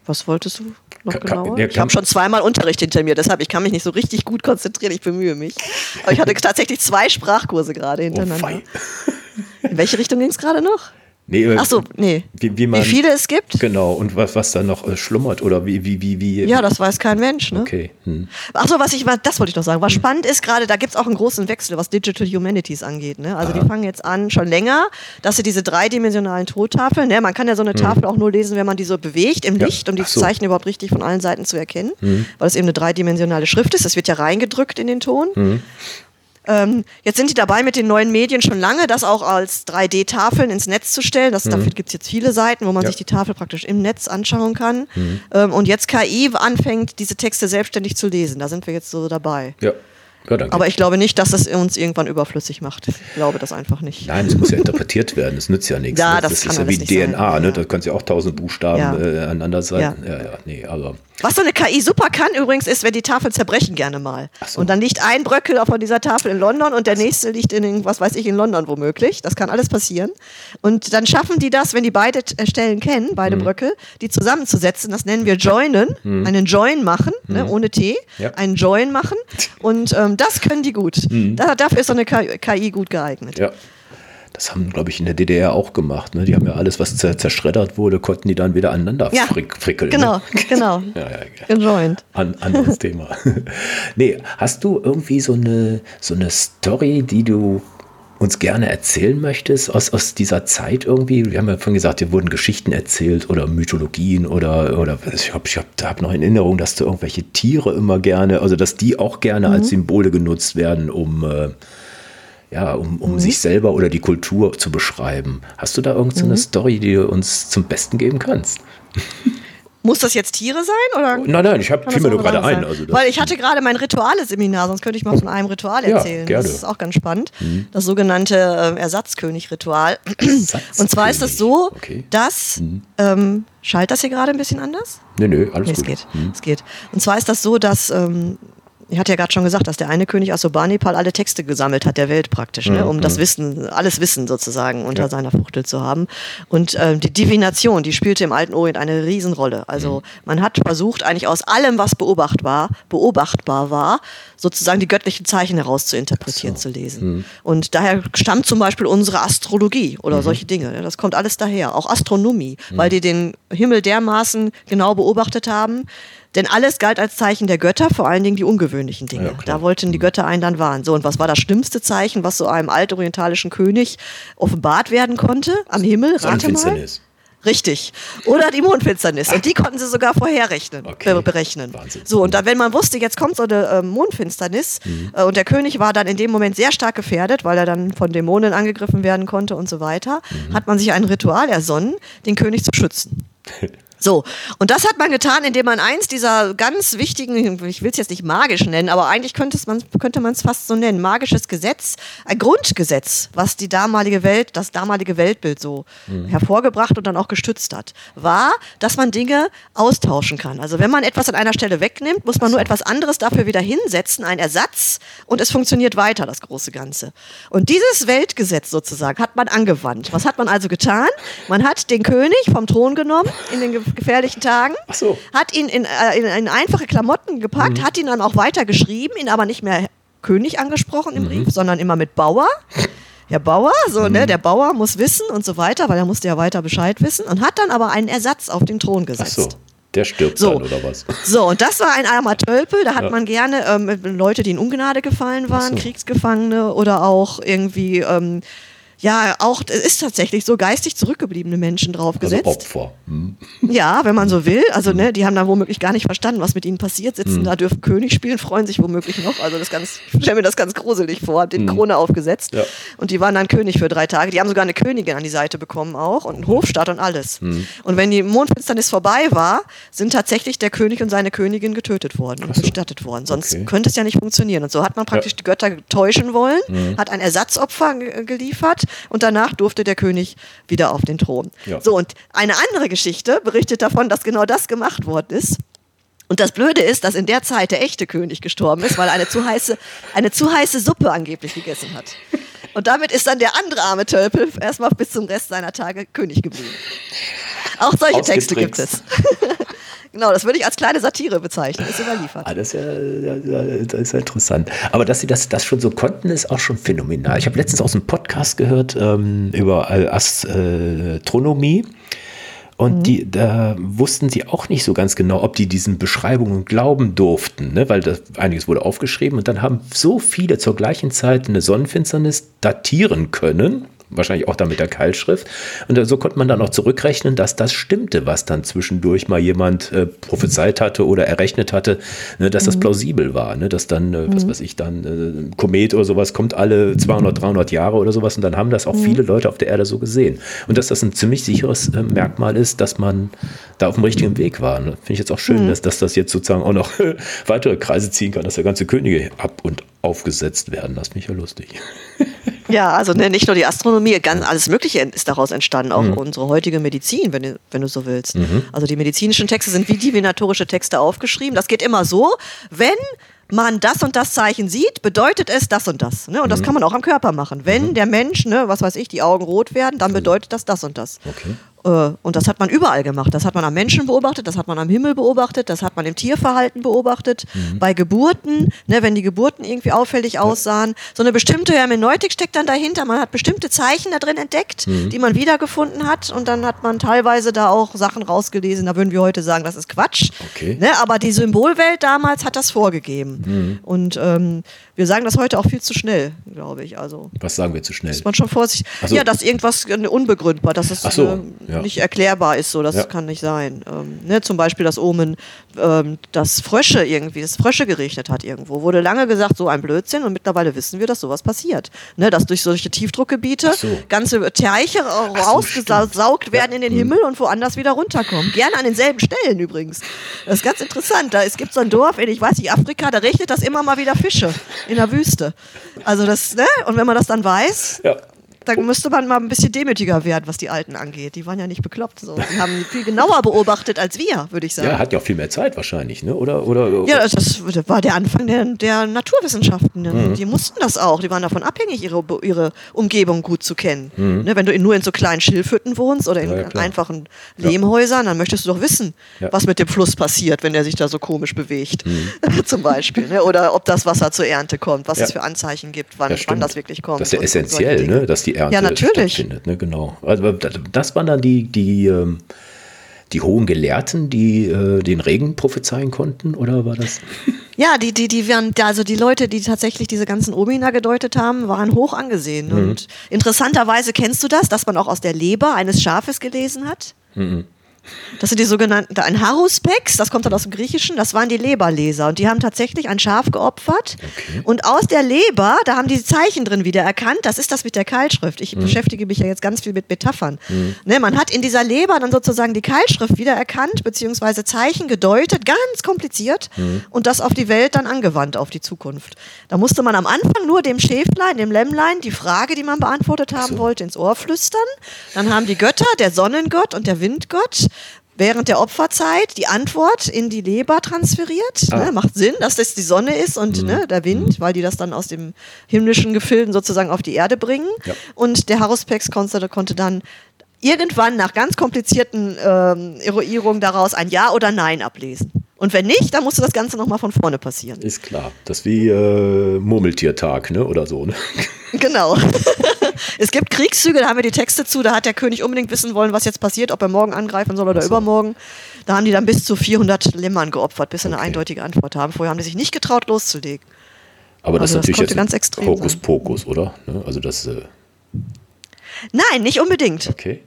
B: Was wolltest du noch genauer? ich habe schon zweimal Unterricht hinter mir, deshalb ich kann mich nicht so richtig gut konzentrieren. Ich bemühe mich. Aber ich hatte tatsächlich zwei Sprachkurse gerade oh, hintereinander. Oh, In welche Richtung ging es gerade noch?
A: Nee,
B: Ach so, nee.
A: Wie, wie, man,
B: wie, viele es gibt?
A: Genau, und was, was da noch äh, schlummert oder wie, wie, wie, wie.
B: Ja, das weiß kein Mensch, ne?
A: Okay. Hm.
B: Ach so, was ich, das wollte ich noch sagen. Was hm. spannend ist gerade, da gibt es auch einen großen Wechsel, was Digital Humanities angeht, ne? Also Aha. die fangen jetzt an, schon länger, dass sie diese dreidimensionalen Tottafeln, ne? Man kann ja so eine hm. Tafel auch nur lesen, wenn man die so bewegt im ja. Licht, um die so. Zeichen überhaupt richtig von allen Seiten zu erkennen, hm. weil es eben eine dreidimensionale Schrift ist. Das wird ja reingedrückt in den Ton. Hm. Ähm, jetzt sind die dabei mit den neuen Medien schon lange, das auch als 3D-Tafeln ins Netz zu stellen. Das, mhm. Dafür gibt es jetzt viele Seiten, wo man ja. sich die Tafel praktisch im Netz anschauen kann. Mhm. Ähm, und jetzt KI anfängt, diese Texte selbstständig zu lesen. Da sind wir jetzt so dabei.
A: Ja.
B: Ja, Aber ich glaube nicht, dass es uns irgendwann überflüssig macht. Ich glaube das einfach nicht.
A: Nein, es muss ja interpretiert werden. Das nützt ja nichts.
B: Ja, das, das
A: ist ja wie DNA, sein. ne? Da können ja auch tausend Buchstaben ja. äh, aneinander sein. Ja. ja, ja, nee, aber.
B: Was so eine KI super kann übrigens, ist, wenn die Tafeln zerbrechen gerne mal. So. Und dann liegt ein Bröckel von dieser Tafel in London und der nächste liegt in, was weiß ich, in London womöglich. Das kann alles passieren. Und dann schaffen die das, wenn die beide äh, Stellen kennen, beide mhm. Bröckel, die zusammenzusetzen. Das nennen wir Joinen. Mhm. Einen Join machen, ne, mhm. ne, ohne T. Ja. Einen Join machen. Und ähm, das können die gut. Mhm. Da, dafür ist so eine KI gut geeignet.
A: Ja. Das haben, glaube ich, in der DDR auch gemacht. Ne? Die haben ja alles, was zerschreddert wurde, konnten die dann wieder aneinander ja, frick, frickeln.
B: Genau,
A: ne?
B: genau. ja, ja, ja. Gejoint.
A: An, anderes Thema. nee, hast du irgendwie so eine, so eine Story, die du uns gerne erzählen möchtest aus, aus dieser Zeit irgendwie? Wir haben ja vorhin gesagt, dir wurden Geschichten erzählt oder Mythologien oder, oder ich habe ich hab, hab noch in Erinnerung, dass du irgendwelche Tiere immer gerne, also dass die auch gerne mhm. als Symbole genutzt werden, um äh, ja, um, um mhm. sich selber oder die Kultur zu beschreiben. Hast du da irgendeine mhm. Story, die du uns zum Besten geben kannst?
B: Muss das jetzt Tiere sein? Oder
A: nein, nein, ich fiel mir nur gerade ein. Also
B: Weil ich hatte gerade mein Rituale-Seminar, sonst könnte ich mal von einem Ritual erzählen. Ja, gerne. Das ist auch ganz spannend. Mhm. Das sogenannte äh, Ersatzkönig-Ritual. Ersatzkönig. Und zwar ist das so, okay. dass. Mhm. Ähm, schallt das hier gerade ein bisschen anders?
A: Nö, nö, alles nee,
B: gut. Es geht. Mhm. es geht. Und zwar ist das so, dass ähm, ich hatte ja gerade schon gesagt, dass der eine König Assurbanipal alle Texte gesammelt hat der Welt praktisch, ne, um mhm. das Wissen, alles Wissen sozusagen unter ja. seiner Fuchtel zu haben. Und ähm, die Divination, die spielte im alten Orient eine Riesenrolle. Also mhm. man hat versucht, eigentlich aus allem, was beobachtbar, beobachtbar war, sozusagen die göttlichen Zeichen herauszuinterpretieren, so. zu lesen. Mhm. Und daher stammt zum Beispiel unsere Astrologie oder mhm. solche Dinge. Ne? Das kommt alles daher. Auch Astronomie, weil die den Himmel dermaßen genau beobachtet haben, denn alles galt als Zeichen der Götter, vor allen Dingen die ungewöhnlichen Dinge. Ja, da wollten die Götter einen dann warnen. So, und was war das schlimmste Zeichen, was so einem altorientalischen König offenbart werden konnte am Himmel? Rate mal. Richtig. Oder die Mondfinsternis. Und die konnten sie sogar vorherrechnen, okay. berechnen. Wahnsinn. So, und dann, wenn man wusste, jetzt kommt so eine äh, Mondfinsternis mhm. äh, und der König war dann in dem Moment sehr stark gefährdet, weil er dann von Dämonen angegriffen werden konnte und so weiter, mhm. hat man sich ein Ritual ersonnen, den König zu schützen. So, und das hat man getan, indem man eins dieser ganz wichtigen, ich will es jetzt nicht magisch nennen, aber eigentlich könnte man könnte es fast so nennen, magisches Gesetz, ein Grundgesetz, was die damalige Welt, das damalige Weltbild so mhm. hervorgebracht und dann auch gestützt hat, war, dass man Dinge austauschen kann. Also wenn man etwas an einer Stelle wegnimmt, muss man nur etwas anderes dafür wieder hinsetzen, ein Ersatz, und es funktioniert weiter, das große Ganze. Und dieses Weltgesetz sozusagen hat man angewandt. Was hat man also getan? Man hat den König vom Thron genommen in den gefährlichen Tagen.
A: Ach so.
B: Hat ihn in, äh, in, in einfache Klamotten gepackt, mhm. hat ihn dann auch weiter geschrieben, ihn aber nicht mehr König angesprochen im mhm. Brief, sondern immer mit Bauer. Herr Bauer, so, ne, mhm. ne, der Bauer muss wissen und so weiter, weil er musste ja weiter Bescheid wissen und hat dann aber einen Ersatz auf den Thron gesetzt. Ach so.
A: Der stirbt so. dann, oder was?
B: So, und das war ein armer Tölpel. Da hat ja. man gerne ähm, Leute, die in Ungnade gefallen waren, so. Kriegsgefangene oder auch irgendwie ähm, ja auch, es ist tatsächlich so geistig zurückgebliebene Menschen draufgesetzt.
A: Also Opfer. Hm.
B: Ja, wenn man so will. Also, ne, die haben dann womöglich gar nicht verstanden, was mit ihnen passiert, sitzen hm. da, dürfen König spielen, freuen sich womöglich noch. Also, das ganz, ich stelle mir das ganz gruselig vor, hab den hm. Krone aufgesetzt. Ja. Und die waren dann König für drei Tage. Die haben sogar eine Königin an die Seite bekommen auch und einen Hofstaat und alles. Hm. Und wenn die Mondfinsternis vorbei war, sind tatsächlich der König und seine Königin getötet worden und so. bestattet worden. Sonst okay. könnte es ja nicht funktionieren. Und so hat man praktisch ja. die Götter täuschen wollen, hm. hat ein Ersatzopfer geliefert und danach durfte der König wieder auf den Thron. Ja. So, und eine andere Geschichte berichtet davon, dass genau das gemacht worden ist. Und das Blöde ist, dass in der Zeit der echte König gestorben ist, weil er eine zu heiße, eine zu heiße Suppe angeblich gegessen hat. Und damit ist dann der andere arme Tölpel erstmal bis zum Rest seiner Tage König geblieben. Auch solche Texte gibt es. genau, das würde ich als kleine Satire bezeichnen. Ist überliefert.
A: Ah, das, ist ja, das ist ja interessant. Aber dass sie das, das schon so konnten, ist auch schon phänomenal. Ich habe letztens aus einem Podcast gehört ähm, über Astronomie. Und mhm. die, da wussten sie auch nicht so ganz genau, ob die diesen Beschreibungen glauben durften, ne? weil das, einiges wurde aufgeschrieben und dann haben so viele zur gleichen Zeit eine Sonnenfinsternis datieren können wahrscheinlich auch dann mit der Keilschrift. Und so konnte man dann auch zurückrechnen, dass das stimmte, was dann zwischendurch mal jemand äh, prophezeit hatte oder errechnet hatte, ne, dass mhm. das plausibel war, ne, dass dann, äh, was mhm. weiß ich, dann äh, Komet oder sowas kommt alle 200, 300 Jahre oder sowas und dann haben das auch mhm. viele Leute auf der Erde so gesehen. Und dass das ein ziemlich sicheres äh, Merkmal ist, dass man da auf dem richtigen Weg war. Ne? Finde ich jetzt auch schön, mhm. dass, dass das jetzt sozusagen auch noch weitere Kreise ziehen kann, dass der ganze Könige ab und aufgesetzt werden. Das finde ich ja lustig.
B: Ja, also ne, nicht nur die Astronomie, ganz alles Mögliche ist daraus entstanden, auch mhm. unsere heutige Medizin, wenn du, wenn du so willst. Mhm. Also die medizinischen Texte sind wie divinatorische Texte aufgeschrieben. Das geht immer so, wenn man das und das Zeichen sieht, bedeutet es das und das. Ne? Und das mhm. kann man auch am Körper machen. Wenn mhm. der Mensch, ne, was weiß ich, die Augen rot werden, dann bedeutet das das und das. Okay. Äh, und das hat man überall gemacht. Das hat man am Menschen beobachtet, das hat man am Himmel beobachtet, das hat man im Tierverhalten beobachtet, mhm. bei Geburten, ne, wenn die Geburten irgendwie auffällig aussahen. So eine bestimmte Hermeneutik steckt dann dahinter. Man hat bestimmte Zeichen da drin entdeckt, mhm. die man wiedergefunden hat. Und dann hat man teilweise da auch Sachen rausgelesen. Da würden wir heute sagen, das ist Quatsch. Okay. Ne, aber die Symbolwelt damals hat das vorgegeben. Mhm. Und ähm, wir sagen das heute auch viel zu schnell, glaube ich. Also,
A: Was sagen wir zu schnell?
B: Ist man schon vorsichtig. So. Ja, dass irgendwas unbegründbar, dass es so, äh, ja. Nicht erklärbar ist. So, das ja. kann nicht sein. Ähm, ne, zum Beispiel das Omen, ähm, dass Frösche irgendwie, dass Frösche geregnet hat irgendwo. Wurde lange gesagt, so ein Blödsinn und mittlerweile wissen wir, dass sowas passiert. Ne, dass durch solche Tiefdruckgebiete so. ganze Teiche rausgesaugt so, werden ja. in den mhm. Himmel und woanders wieder runterkommen. Gerne an denselben Stellen übrigens. Das ist ganz interessant. Da, es gibt so ein Dorf in, ich weiß nicht, Afrika, da regnet das immer mal wieder Fische in der Wüste. Also das, ne? Und wenn man das dann weiß, ja dann müsste man mal ein bisschen demütiger werden, was die Alten angeht. Die waren ja nicht bekloppt. So. Die haben viel genauer beobachtet als wir, würde ich sagen.
A: Ja, hat ja auch viel mehr Zeit wahrscheinlich, ne? Oder, oder,
B: ja, das war der Anfang der, der Naturwissenschaften. Ne? Mhm. Die mussten das auch. Die waren davon abhängig, ihre, ihre Umgebung gut zu kennen. Mhm. Ne? Wenn du in, nur in so kleinen Schilfhütten wohnst oder in ja, ja, einfachen Lehmhäusern, dann möchtest du doch wissen, was mit dem Fluss passiert, wenn der sich da so komisch bewegt. Mhm. Zum Beispiel. Ne? Oder ob das Wasser zur Ernte kommt, was es für Anzeichen gibt, wann, wann das wirklich kommt.
A: Das ist ja essentiell, ne? dass die Ernte
B: ja, natürlich.
A: stattfindet. Ne? Genau. Also das waren dann die, die, ähm, die hohen Gelehrten, die äh, den Regen prophezeien konnten, oder war das?
B: Ja, die, die, die waren, also die Leute, die tatsächlich diese ganzen Omina gedeutet haben, waren hoch angesehen. Mhm. Und interessanterweise kennst du das, dass man auch aus der Leber eines Schafes gelesen hat? Mhm. Das sind die sogenannten, ein Haruspex, das kommt dann aus dem Griechischen, das waren die Leberleser. Und die haben tatsächlich ein Schaf geopfert. Okay. Und aus der Leber, da haben die Zeichen drin wieder erkannt, das ist das mit der Keilschrift. Ich mhm. beschäftige mich ja jetzt ganz viel mit Metaphern. Mhm. Ne, man hat in dieser Leber dann sozusagen die Keilschrift wieder erkannt, beziehungsweise Zeichen gedeutet, ganz kompliziert, mhm. und das auf die Welt dann angewandt, auf die Zukunft. Da musste man am Anfang nur dem Schäflein, dem Lämmlein, die Frage, die man beantwortet haben so. wollte, ins Ohr flüstern. Dann haben die Götter, der Sonnengott und der Windgott, während der Opferzeit die Antwort in die Leber transferiert. Ah. Ne? Macht Sinn, dass das die Sonne ist und mhm. ne, der Wind, mhm. weil die das dann aus dem himmlischen Gefilden sozusagen auf die Erde bringen. Ja. Und der Haruspex konnte, konnte dann irgendwann nach ganz komplizierten ähm, Eruierungen daraus ein Ja oder Nein ablesen. Und wenn nicht, dann musste das Ganze nochmal von vorne passieren.
A: Ist klar. Das ist wie äh, Murmeltiertag, ne? Oder so, ne?
B: Genau. es gibt Kriegszüge, da haben wir die Texte zu, da hat der König unbedingt wissen wollen, was jetzt passiert, ob er morgen angreifen soll oder so. übermorgen. Da haben die dann bis zu 400 Limmern geopfert, bis sie okay. eine eindeutige Antwort haben. Vorher haben die sich nicht getraut, loszulegen.
A: Aber das also ist natürlich das jetzt Hokuspokus, oder? Ne? Also das. Äh
B: Nein, nicht unbedingt.
A: Okay.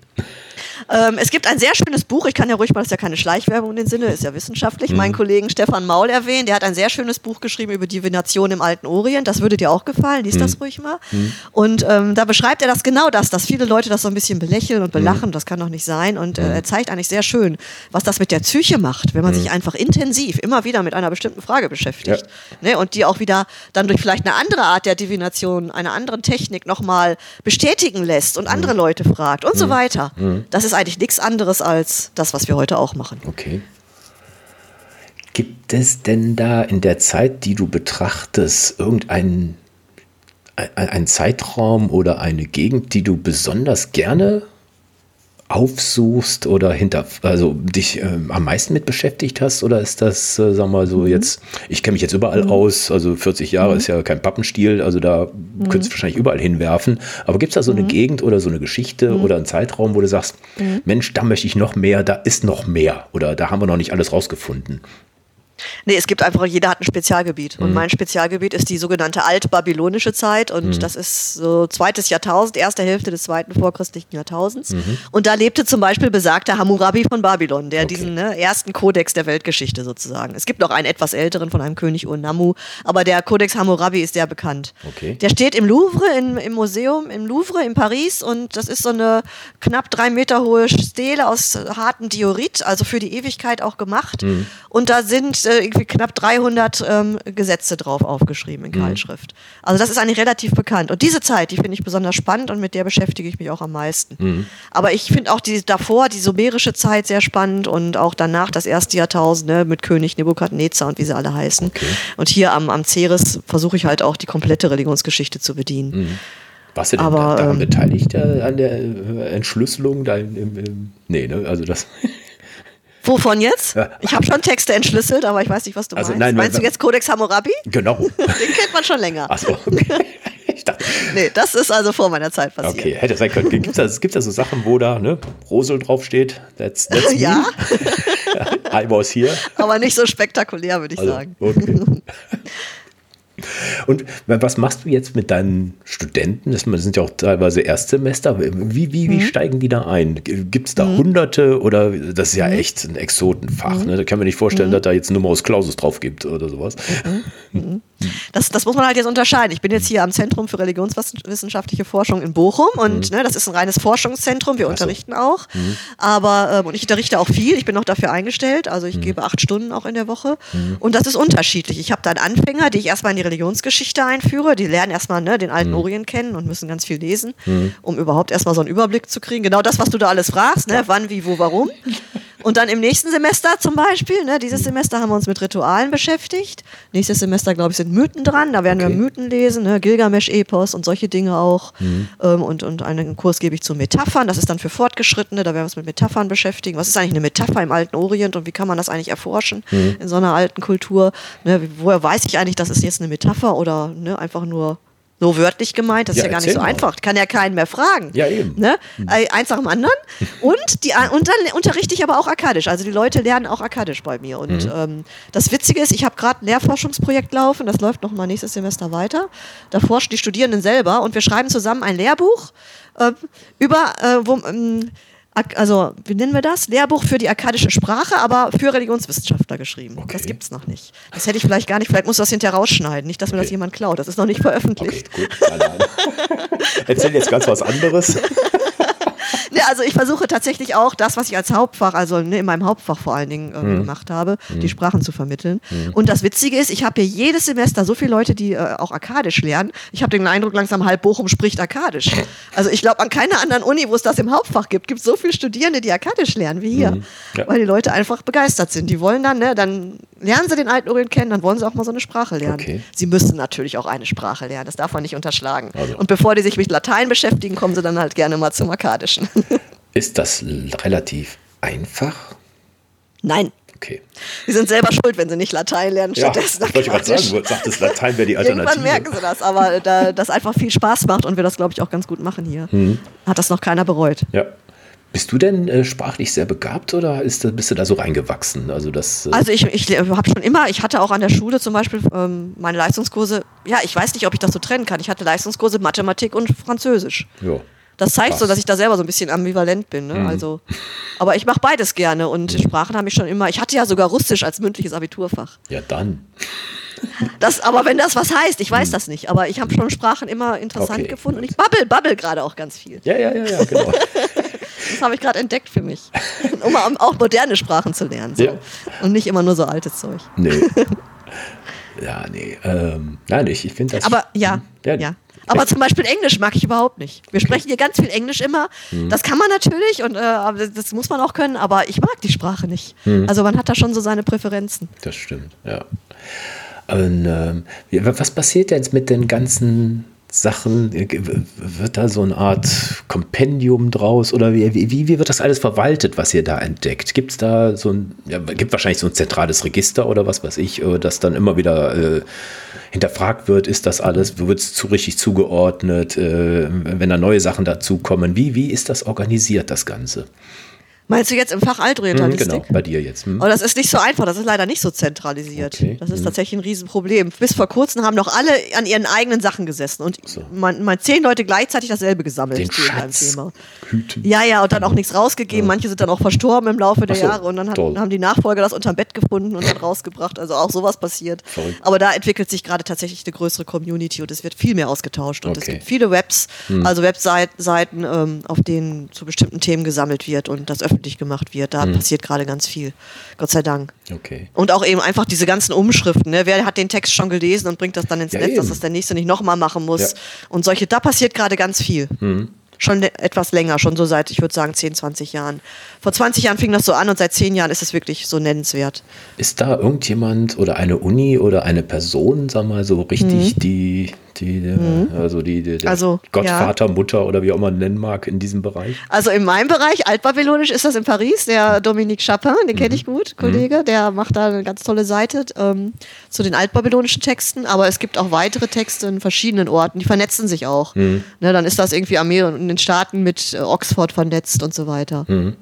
B: Ähm, es gibt ein sehr schönes Buch, ich kann ja ruhig mal, das ist ja keine Schleichwerbung in den Sinne, ist ja wissenschaftlich, mhm. meinen Kollegen Stefan Maul erwähnen, der hat ein sehr schönes Buch geschrieben über Divination im alten Orient, das würde dir auch gefallen, lies mhm. das ruhig mal. Mhm. Und ähm, da beschreibt er das genau das, dass viele Leute das so ein bisschen belächeln und belachen, mhm. das kann doch nicht sein. Und äh, mhm. er zeigt eigentlich sehr schön, was das mit der Psyche macht, wenn man sich einfach intensiv immer wieder mit einer bestimmten Frage beschäftigt. Ja. Ne? Und die auch wieder dann durch vielleicht eine andere Art der Divination, einer anderen Technik nochmal bestätigen lässt und andere Leute fragt und so weiter. Das ist eigentlich nichts anderes als das, was wir heute auch machen.
A: Okay. Gibt es denn da in der Zeit, die du betrachtest, irgendeinen ein Zeitraum oder eine Gegend, die du besonders gerne aufsuchst oder hinter, also dich äh, am meisten mit beschäftigt hast? Oder ist das, äh, sag mal so, mhm. jetzt, ich kenne mich jetzt überall mhm. aus, also 40 Jahre mhm. ist ja kein Pappenstiel, also da mhm. könntest du wahrscheinlich überall hinwerfen. Aber gibt es da so eine mhm. Gegend oder so eine Geschichte mhm. oder einen Zeitraum, wo du sagst, Mensch, da möchte ich noch mehr, da ist noch mehr oder da haben wir noch nicht alles rausgefunden?
B: Nee, es gibt einfach, jeder hat ein Spezialgebiet. Mhm. Und mein Spezialgebiet ist die sogenannte altbabylonische Zeit. Und mhm. das ist so zweites Jahrtausend, erste Hälfte des zweiten vorchristlichen Jahrtausends. Mhm. Und da lebte zum Beispiel besagter Hammurabi von Babylon, der okay. diesen ne, ersten Kodex der Weltgeschichte sozusagen. Es gibt noch einen etwas älteren von einem König Urnamu, aber der Kodex Hammurabi ist sehr bekannt. Okay. Der steht im Louvre, in, im Museum im Louvre in Paris. Und das ist so eine knapp drei Meter hohe Stele aus hartem Diorit, also für die Ewigkeit auch gemacht. Mhm. Und da sind äh, irgendwie knapp 300 ähm, Gesetze drauf aufgeschrieben in Keilschrift. Mhm. Also das ist eigentlich relativ bekannt. Und diese Zeit, die finde ich besonders spannend und mit der beschäftige ich mich auch am meisten. Mhm. Aber ich finde auch die davor, die sumerische Zeit sehr spannend und auch danach das erste Jahrtausend ne, mit König Nebukadnezar und wie sie alle heißen. Okay. Und hier am, am Ceres versuche ich halt auch die komplette Religionsgeschichte zu bedienen. Mhm.
A: Warst du denn Aber, daran ähm, beteiligt äh, an der äh, Entschlüsselung? Da im, im, im, nee, ne? Also das.
B: Wovon jetzt? Ich habe schon Texte entschlüsselt, aber ich weiß nicht, was du also, meinst. Nein, meinst du jetzt Codex Hammurabi?
A: Genau.
B: Den kennt man schon länger. Ach so, okay. Nee, das ist also vor meiner Zeit passiert.
A: Okay, hätte sein können. Gibt es da, gibt's da so Sachen, wo da ne, Rosel draufsteht? That's, that's
B: ja.
A: I was here.
B: Aber nicht so spektakulär, würde ich also, sagen. Okay.
A: Und was machst du jetzt mit deinen Studenten? Das sind ja auch teilweise Erstsemester. Wie, wie, wie mhm. steigen die da ein? Gibt es da mhm. Hunderte oder das ist ja mhm. echt ein Exotenfach? Mhm. Ne? Da kann man nicht vorstellen, mhm. dass da jetzt Numerus Clausus drauf gibt oder sowas.
B: Das, das muss man halt jetzt unterscheiden. Ich bin jetzt hier am Zentrum für religionswissenschaftliche Forschung in Bochum und ne, das ist ein reines Forschungszentrum. Wir so. unterrichten auch. Aber ähm, und ich unterrichte auch viel. Ich bin noch dafür eingestellt. Also ich gebe acht Stunden auch in der Woche. Und das ist unterschiedlich. Ich habe dann Anfänger, die ich erstmal in die Religionsgeschichte einführe. Die lernen erstmal ne, den alten mhm. Orient kennen und müssen ganz viel lesen, mhm. um überhaupt erstmal so einen Überblick zu kriegen. Genau das, was du da alles fragst, ne? wann, wie, wo, warum. Und dann im nächsten Semester zum Beispiel, ne, dieses Semester haben wir uns mit Ritualen beschäftigt. Nächstes Semester, glaube ich, sind Mythen dran. Da werden okay. wir Mythen lesen, ne, Gilgamesch-Epos und solche Dinge auch. Mhm. Ähm, und, und einen Kurs gebe ich zu Metaphern. Das ist dann für Fortgeschrittene. Da werden wir uns mit Metaphern beschäftigen. Was ist eigentlich eine Metapher im alten Orient und wie kann man das eigentlich erforschen mhm. in so einer alten Kultur? Ne, woher weiß ich eigentlich, das ist jetzt eine Metapher oder ne, einfach nur so wörtlich gemeint, das ja, ist ja gar nicht so mal. einfach. Kann ja keinen mehr fragen.
A: Ja, eben.
B: Ne? Mhm. Eins nach dem anderen. Und, die, und dann unterrichte ich aber auch Akkadisch. Also die Leute lernen auch Akkadisch bei mir. Und mhm. ähm, das Witzige ist, ich habe gerade ein Lehrforschungsprojekt laufen, das läuft noch mal nächstes Semester weiter. Da forschen die Studierenden selber und wir schreiben zusammen ein Lehrbuch äh, über, äh, wo, ähm, also wie nennen wir das? Lehrbuch für die akkadische Sprache, aber für Religionswissenschaftler geschrieben. Okay. Das gibt es noch nicht. Das hätte ich vielleicht gar nicht, vielleicht muss das hinterher rausschneiden, nicht, dass mir okay. das jemand klaut. Das ist noch nicht veröffentlicht. Okay, gut. Nein,
A: nein. Erzähl jetzt ganz was anderes.
B: ne, also ich versuche tatsächlich auch das, was ich als Hauptfach, also ne, in meinem Hauptfach vor allen Dingen äh, mhm. gemacht habe, mhm. die Sprachen zu vermitteln. Mhm. Und das Witzige ist, ich habe hier jedes Semester so viele Leute, die äh, auch Akkadisch lernen. Ich habe den Eindruck, langsam halb Bochum spricht Akkadisch. Also ich glaube, an keiner anderen Uni, wo es das im Hauptfach gibt, gibt es so viele Studierende, die Akkadisch lernen wie hier. Mhm. Ja. Weil die Leute einfach begeistert sind. Die wollen dann, ne, dann lernen sie den alten Orient kennen, dann wollen sie auch mal so eine Sprache lernen. Okay. Sie müssen natürlich auch eine Sprache lernen, das darf man nicht unterschlagen. Also. Und bevor die sich mit Latein beschäftigen, kommen sie dann halt gerne mal zum Akkadischen.
A: Ist das relativ einfach?
B: Nein.
A: Okay.
B: Sie sind selber schuld, wenn sie nicht Latein lernen.
A: Stattdessen ja, das wollte ich gerade sagen. Du sagtest, Latein wäre die Alternative.
B: Irgendwann merken sie das, aber da das einfach viel Spaß macht und wir das, glaube ich, auch ganz gut machen hier, mhm. hat das noch keiner bereut.
A: Ja. Bist du denn äh, sprachlich sehr begabt oder ist, bist du da so reingewachsen? Also, das,
B: äh also ich, ich habe schon immer, ich hatte auch an der Schule zum Beispiel ähm, meine Leistungskurse, ja, ich weiß nicht, ob ich das so trennen kann. Ich hatte Leistungskurse Mathematik und Französisch. Ja. Das zeigt Was? so, dass ich da selber so ein bisschen ambivalent bin. Ne? Mhm. Also, aber ich mache beides gerne und mhm. Sprachen habe ich schon immer. Ich hatte ja sogar Russisch als mündliches Abiturfach.
A: Ja, dann.
B: Das, aber wenn das was heißt, ich weiß mhm. das nicht, aber ich habe schon Sprachen immer interessant okay, gefunden und ich babbel, babbel gerade auch ganz viel.
A: Ja, ja, ja, ja, genau.
B: das habe ich gerade entdeckt für mich, um auch moderne Sprachen zu lernen so. ja. und nicht immer nur so altes Zeug.
A: Nee. Ja, nee. Ähm, nein, ich, ich finde das.
B: Aber ja, hm, ja. ja. Aber zum Beispiel Englisch mag ich überhaupt nicht. Wir sprechen hier ganz viel Englisch immer. Mhm. Das kann man natürlich und äh, das muss man auch können, aber ich mag die Sprache nicht. Mhm. Also man hat da schon so seine Präferenzen.
A: Das stimmt, ja. Und, ähm, was passiert jetzt mit den ganzen Sachen, äh, wird da so eine Art Kompendium draus oder wie, wie, wie wird das alles verwaltet, was ihr da entdeckt? Gibt es da so ein, ja, gibt wahrscheinlich so ein zentrales Register oder was weiß ich, äh, das dann immer wieder äh, hinterfragt wird, ist das alles, wird es zu richtig zugeordnet, äh, wenn da neue Sachen dazukommen? Wie, wie ist das organisiert, das Ganze?
B: Meinst du jetzt im Fach Altorientalistik?
A: Hm, genau, bei dir jetzt.
B: Hm. Aber das ist nicht so einfach, das ist leider nicht so zentralisiert. Okay. Das ist hm. tatsächlich ein Riesenproblem. Bis vor kurzem haben noch alle an ihren eigenen Sachen gesessen und so. man, man zehn Leute gleichzeitig dasselbe gesammelt.
A: Den Schatz Thema.
B: Hüten. Ja, ja, und dann auch nichts rausgegeben. Ja. Manche sind dann auch verstorben im Laufe der so, Jahre und dann hat, haben die Nachfolger das unterm Bett gefunden und dann rausgebracht. Also auch sowas passiert. Verrückt. Aber da entwickelt sich gerade tatsächlich eine größere Community und es wird viel mehr ausgetauscht und okay. es gibt viele Webs, hm. also Webseiten, ähm, auf denen zu bestimmten Themen gesammelt wird und das öffentlich gemacht wird. Da hm. passiert gerade ganz viel. Gott sei Dank.
A: Okay.
B: Und auch eben einfach diese ganzen Umschriften. Ne? Wer hat den Text schon gelesen und bringt das dann ins ja, Netz, eben. dass das der Nächste nicht nochmal machen muss. Ja. Und solche, da passiert gerade ganz viel. Mhm. Schon etwas länger, schon so seit, ich würde sagen, 10, 20 Jahren. Vor 20 Jahren fing das so an und seit 10 Jahren ist es wirklich so nennenswert.
A: Ist da irgendjemand oder eine Uni oder eine Person, sag mal, so richtig mhm. die die, mhm. also die, die
B: also,
A: Gottvater, ja. Mutter oder wie auch man nennen mag in diesem Bereich?
B: Also in meinem Bereich, Altbabylonisch, ist das in Paris, der Dominique Chapin, den mhm. kenne ich gut, Kollege, mhm. der macht da eine ganz tolle Seite ähm, zu den altbabylonischen Texten, aber es gibt auch weitere Texte in verschiedenen Orten, die vernetzen sich auch. Mhm. Ne, dann ist das irgendwie am Meer und in den Staaten mit äh, Oxford vernetzt und so weiter. Mhm.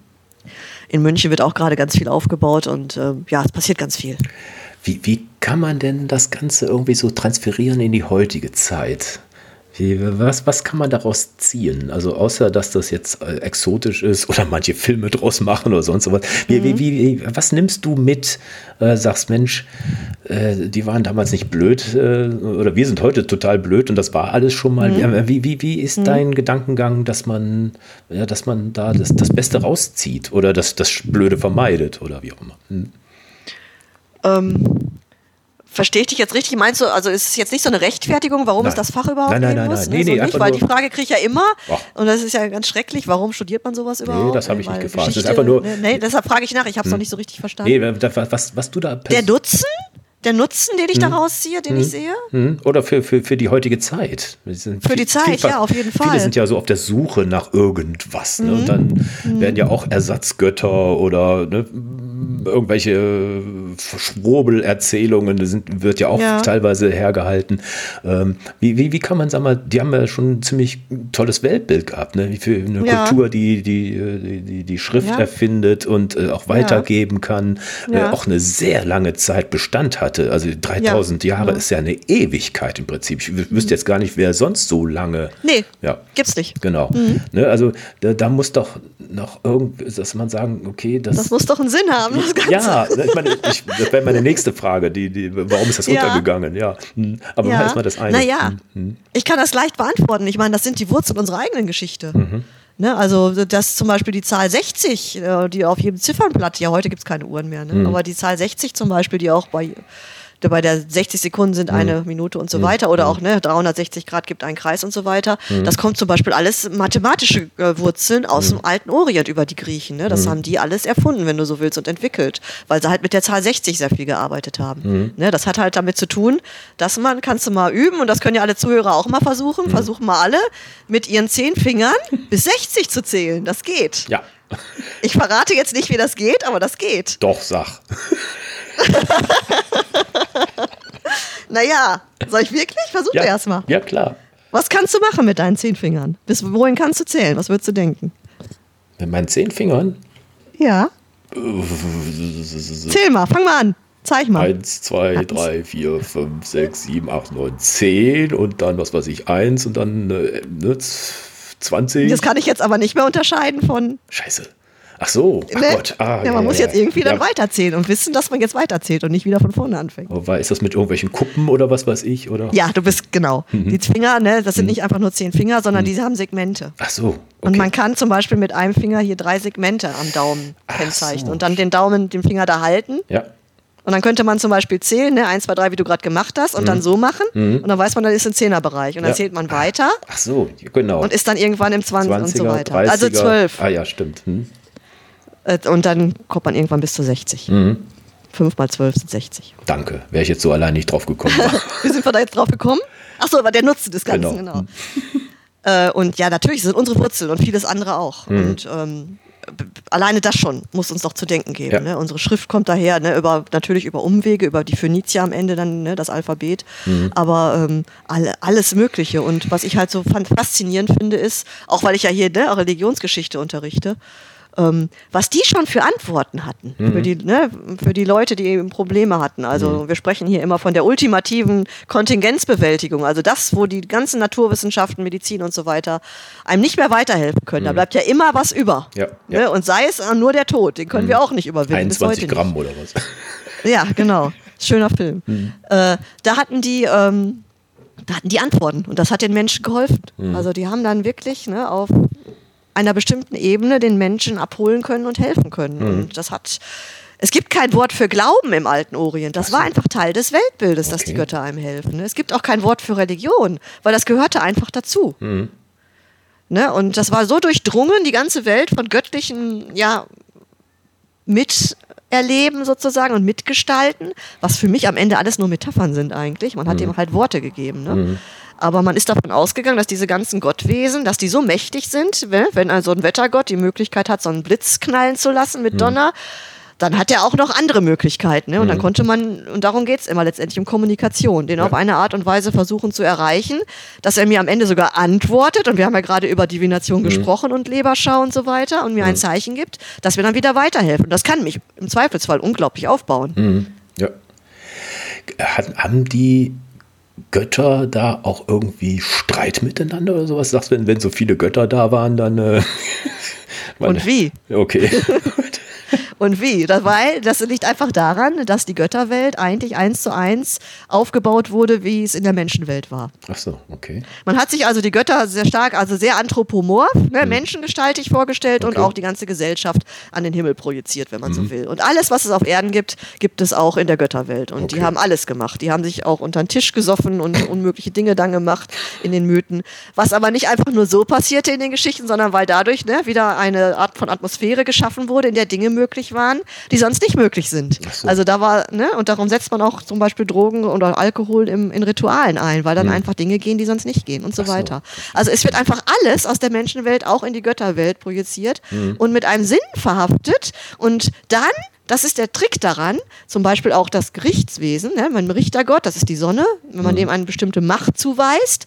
B: In München wird auch gerade ganz viel aufgebaut und äh, ja, es passiert ganz viel.
A: Wie, wie kann man denn das Ganze irgendwie so transferieren in die heutige Zeit? Was, was kann man daraus ziehen? Also außer, dass das jetzt äh, exotisch ist oder manche Filme draus machen oder sonst was. Wie, mhm. wie, wie, was nimmst du mit, äh, sagst, Mensch, äh, die waren damals nicht blöd äh, oder wir sind heute total blöd und das war alles schon mal. Mhm. Wie, wie, wie ist mhm. dein Gedankengang, dass man, ja, dass man da das, das Beste rauszieht oder das, das Blöde vermeidet oder wie auch immer? Hm?
B: Ähm, Verstehe ich dich jetzt richtig? Meinst du, also ist es jetzt nicht so eine Rechtfertigung, warum nein. es das Fach überhaupt nein, nein, nein, muss? Nein, nee, nee, nicht, weil die Frage kriege ich ja immer Ach. und das ist ja ganz schrecklich. Warum studiert man sowas überhaupt? Nee,
A: das habe ich nicht gefragt. Das ist einfach nur.
B: Nee, deshalb frage ich nach. Ich habe es hm. noch nicht so richtig verstanden. Nee,
A: was, was du da.
B: Der Nutzen? der Nutzen, den ich hm. daraus ziehe, den hm. ich sehe?
A: Hm. Oder für, für, für die heutige Zeit.
B: Für die Zeit, ja, auf jeden Fall.
A: Viele sind ja so auf der Suche nach irgendwas. Ne? Und mhm. dann mhm. werden ja auch Ersatzgötter oder ne, irgendwelche Schwurbelerzählungen, das sind, wird ja auch ja. teilweise hergehalten. Ähm, wie, wie, wie kann man, sagen mal, die haben ja schon ein ziemlich tolles Weltbild gehabt, ne? wie für eine ja. Kultur, die die, die, die Schrift ja. erfindet und äh, auch weitergeben kann, äh, auch eine sehr lange Zeit Bestand hat hatte. Also 3000 ja, Jahre ja. ist ja eine Ewigkeit im Prinzip. Ich wüsste jetzt gar nicht, wer sonst so lange.
B: Nee, ja. gibt's nicht.
A: Genau. Mhm. Ne, also da, da, muss doch noch irgendwie, dass man sagen, okay, das.
B: Das muss doch einen Sinn haben, das
A: Ganze. Ja, ich meine, ich, das wäre meine nächste Frage. Die, die, warum ist das ja. untergegangen? Ja. Hm. Aber ja. erstmal das eine.
B: Naja, mhm. ich kann das leicht beantworten. Ich meine, das sind die Wurzeln unserer eigenen Geschichte. Mhm. Ne, also dass zum Beispiel die Zahl 60, äh, die auf jedem Ziffernblatt, ja heute gibt es keine Uhren mehr, ne? Mhm. aber die Zahl 60 zum Beispiel, die auch bei bei der 60 Sekunden sind eine mhm. Minute und so mhm. weiter oder mhm. auch ne, 360 Grad gibt einen Kreis und so weiter. Mhm. Das kommt zum Beispiel alles mathematische äh, Wurzeln aus mhm. dem alten Orient über die Griechen. Ne? Das mhm. haben die alles erfunden, wenn du so willst, und entwickelt, weil sie halt mit der Zahl 60 sehr viel gearbeitet haben. Ne? Das hat halt damit zu tun, dass man, kannst du mal üben, und das können ja alle Zuhörer auch mal versuchen, versuchen mal alle mit ihren zehn Fingern bis 60 zu zählen. Das geht.
A: Ja.
B: Ich verrate jetzt nicht, wie das geht, aber das geht.
A: Doch, sag.
B: naja, soll ich wirklich? Versuch
A: ja,
B: erstmal.
A: Ja, klar.
B: Was kannst du machen mit deinen zehn Fingern? Bis wohin kannst du zählen? Was würdest du denken?
A: Mit meinen zehn Fingern?
B: Ja. Zähl mal, fang mal an. Zeig mal.
A: Eins, zwei, Hat's. drei, vier, fünf, sechs, sieben, acht, neun, zehn und dann, was weiß ich, eins und dann äh, ne, 20.
B: Das kann ich jetzt aber nicht mehr unterscheiden von.
A: Scheiße. Ach so, ach
B: Ne?
A: Gott. Ah,
B: ja, man muss
A: ja,
B: jetzt irgendwie dann
A: ja.
B: weiterzählen und wissen, dass man jetzt weiterzählt und nicht wieder von vorne anfängt.
A: Wobei, ist das mit irgendwelchen Kuppen oder was weiß ich? Oder?
B: Ja, du bist genau.
A: Mhm.
B: Die Finger, ne, das sind nicht einfach nur zehn Finger, sondern die haben Segmente.
A: Ach so. Okay.
B: Und man kann zum Beispiel mit einem Finger hier drei Segmente am Daumen
A: Ach
B: kennzeichnen
A: so.
B: und dann den Daumen, den Finger da halten.
A: ja.
B: Und dann könnte man zum Beispiel zählen, ne, eins, zwei, drei, wie du gerade gemacht hast, und dann so machen. Und dann weiß man, das ist ein Zehnerbereich. Und dann
A: Mhm. Ja.
B: zählt man weiter
A: Ach so, genau.
B: und ist dann irgendwann im 20 und so
A: 20er,
B: weiter.
A: 30er.
B: Also zwölf.
A: Ah ja, stimmt. Hm.
B: Äh, Und dann kommt man irgendwann bis zu 60.
A: Mhm.
B: Fünf mal zwölf sind 60.
A: Danke, wäre ich jetzt so allein nicht drauf gekommen.
B: Wie sind wir da jetzt drauf gekommen? Ach so, aber der Nutzen des Ganzen,
A: Genau.
B: genau. Äh, und ja, natürlich sind unsere Wurzeln und vieles andere auch.
A: Mhm.
B: Und ähm, alleine das schon muss uns doch zu denken geben.
A: Ja.
B: Ne? Unsere Schrift kommt daher, ne? über, natürlich über Umwege, über die Phönizier am Ende dann, ne? das Alphabet.
A: Mhm.
B: Aber ähm, alle, alles Mögliche. Und was ich halt so faszinierend finde, ist, auch weil ich ja hier ne, Religionsgeschichte unterrichte, ähm, was die schon für Antworten hatten für, die, ne, für die Leute, die eben Probleme hatten. Also wir sprechen hier immer von der ultimativen Kontingenzbewältigung, also das, wo die ganzen Naturwissenschaften, Medizin und so weiter einem nicht mehr weiterhelfen können. Da bleibt ja immer was über.
A: Ja,
B: Ne?
A: ja.
B: Und sei es nur der Tod, den können wir auch nicht überwinden. bis
A: 21
B: heute
A: Gramm oder was?
B: Nicht. Ja, genau. Schöner Film. Äh, da hatten die ähm, da hatten die Antworten und das hat den Menschen geholfen. Also die haben dann wirklich ne, auf einer bestimmten Ebene den Menschen abholen können und helfen können. Und das hat. Es gibt kein Wort für Glauben im alten Orient. Das war einfach Teil des Weltbildes, dass die. Götter einem helfen. Es gibt auch kein Wort für Religion, weil das gehörte einfach dazu. Ne? Und das war so durchdrungen, die ganze Welt von göttlichen, ja, miterleben sozusagen und mitgestalten, was für mich am Ende alles nur Metaphern sind eigentlich. Man hat dem halt Worte gegeben. Ne? Aber man ist davon ausgegangen, dass diese ganzen Gottwesen, dass die so mächtig sind, ne? wenn also ein Wettergott die Möglichkeit hat, so einen Blitz knallen zu lassen mit Donner, dann hat er auch noch andere Möglichkeiten. Ne? Und dann konnte man, und darum geht es immer letztendlich um Kommunikation, den auf eine Art und Weise versuchen zu erreichen, dass er mir am Ende sogar antwortet. Und wir haben ja gerade über Divination gesprochen und Leberschau und so weiter und mir ein Zeichen gibt, dass wir dann wieder weiterhelfen. Und das kann mich im Zweifelsfall unglaublich aufbauen.
A: Mhm. Ja. Hat, haben die Götter da auch irgendwie Streit miteinander oder sowas? Sagst du, wenn, wenn so viele Götter da waren, dann. Äh,
B: Und wie?
A: Okay.
B: Und wie? Das, weil das liegt einfach daran, dass die Götterwelt eigentlich eins zu eins aufgebaut wurde, wie es in der Menschenwelt war.
A: Ach so, okay.
B: Man hat sich also die Götter sehr stark, also sehr anthropomorph, ne, menschengestaltig vorgestellt und
A: Okay.
B: auch die ganze Gesellschaft an den Himmel projiziert, wenn man so will. Und alles, was es auf Erden gibt, gibt es auch in der Götterwelt. Und die
A: Okay.
B: haben alles gemacht. Die haben sich auch unter den Tisch gesoffen und unmögliche Dinge dann gemacht in den Mythen. Was aber nicht einfach nur so passierte in den Geschichten, sondern weil dadurch ne, wieder eine Art von Atmosphäre geschaffen wurde, in der Dinge möglich waren, die sonst nicht möglich sind.
A: So.
B: Also da war, ne, und darum setzt man auch zum Beispiel Drogen oder Alkohol im, in Ritualen ein, weil dann einfach Dinge gehen, die sonst nicht gehen und so,
A: so.
B: weiter. Also es wird einfach alles aus der Menschenwelt auch in die Götterwelt projiziert
A: Hm.
B: und mit einem Sinn verhaftet und dann das ist der Trick daran, zum Beispiel auch das Gerichtswesen, ne, mein Richtergott, das ist die Sonne, wenn man dem eine bestimmte Macht zuweist,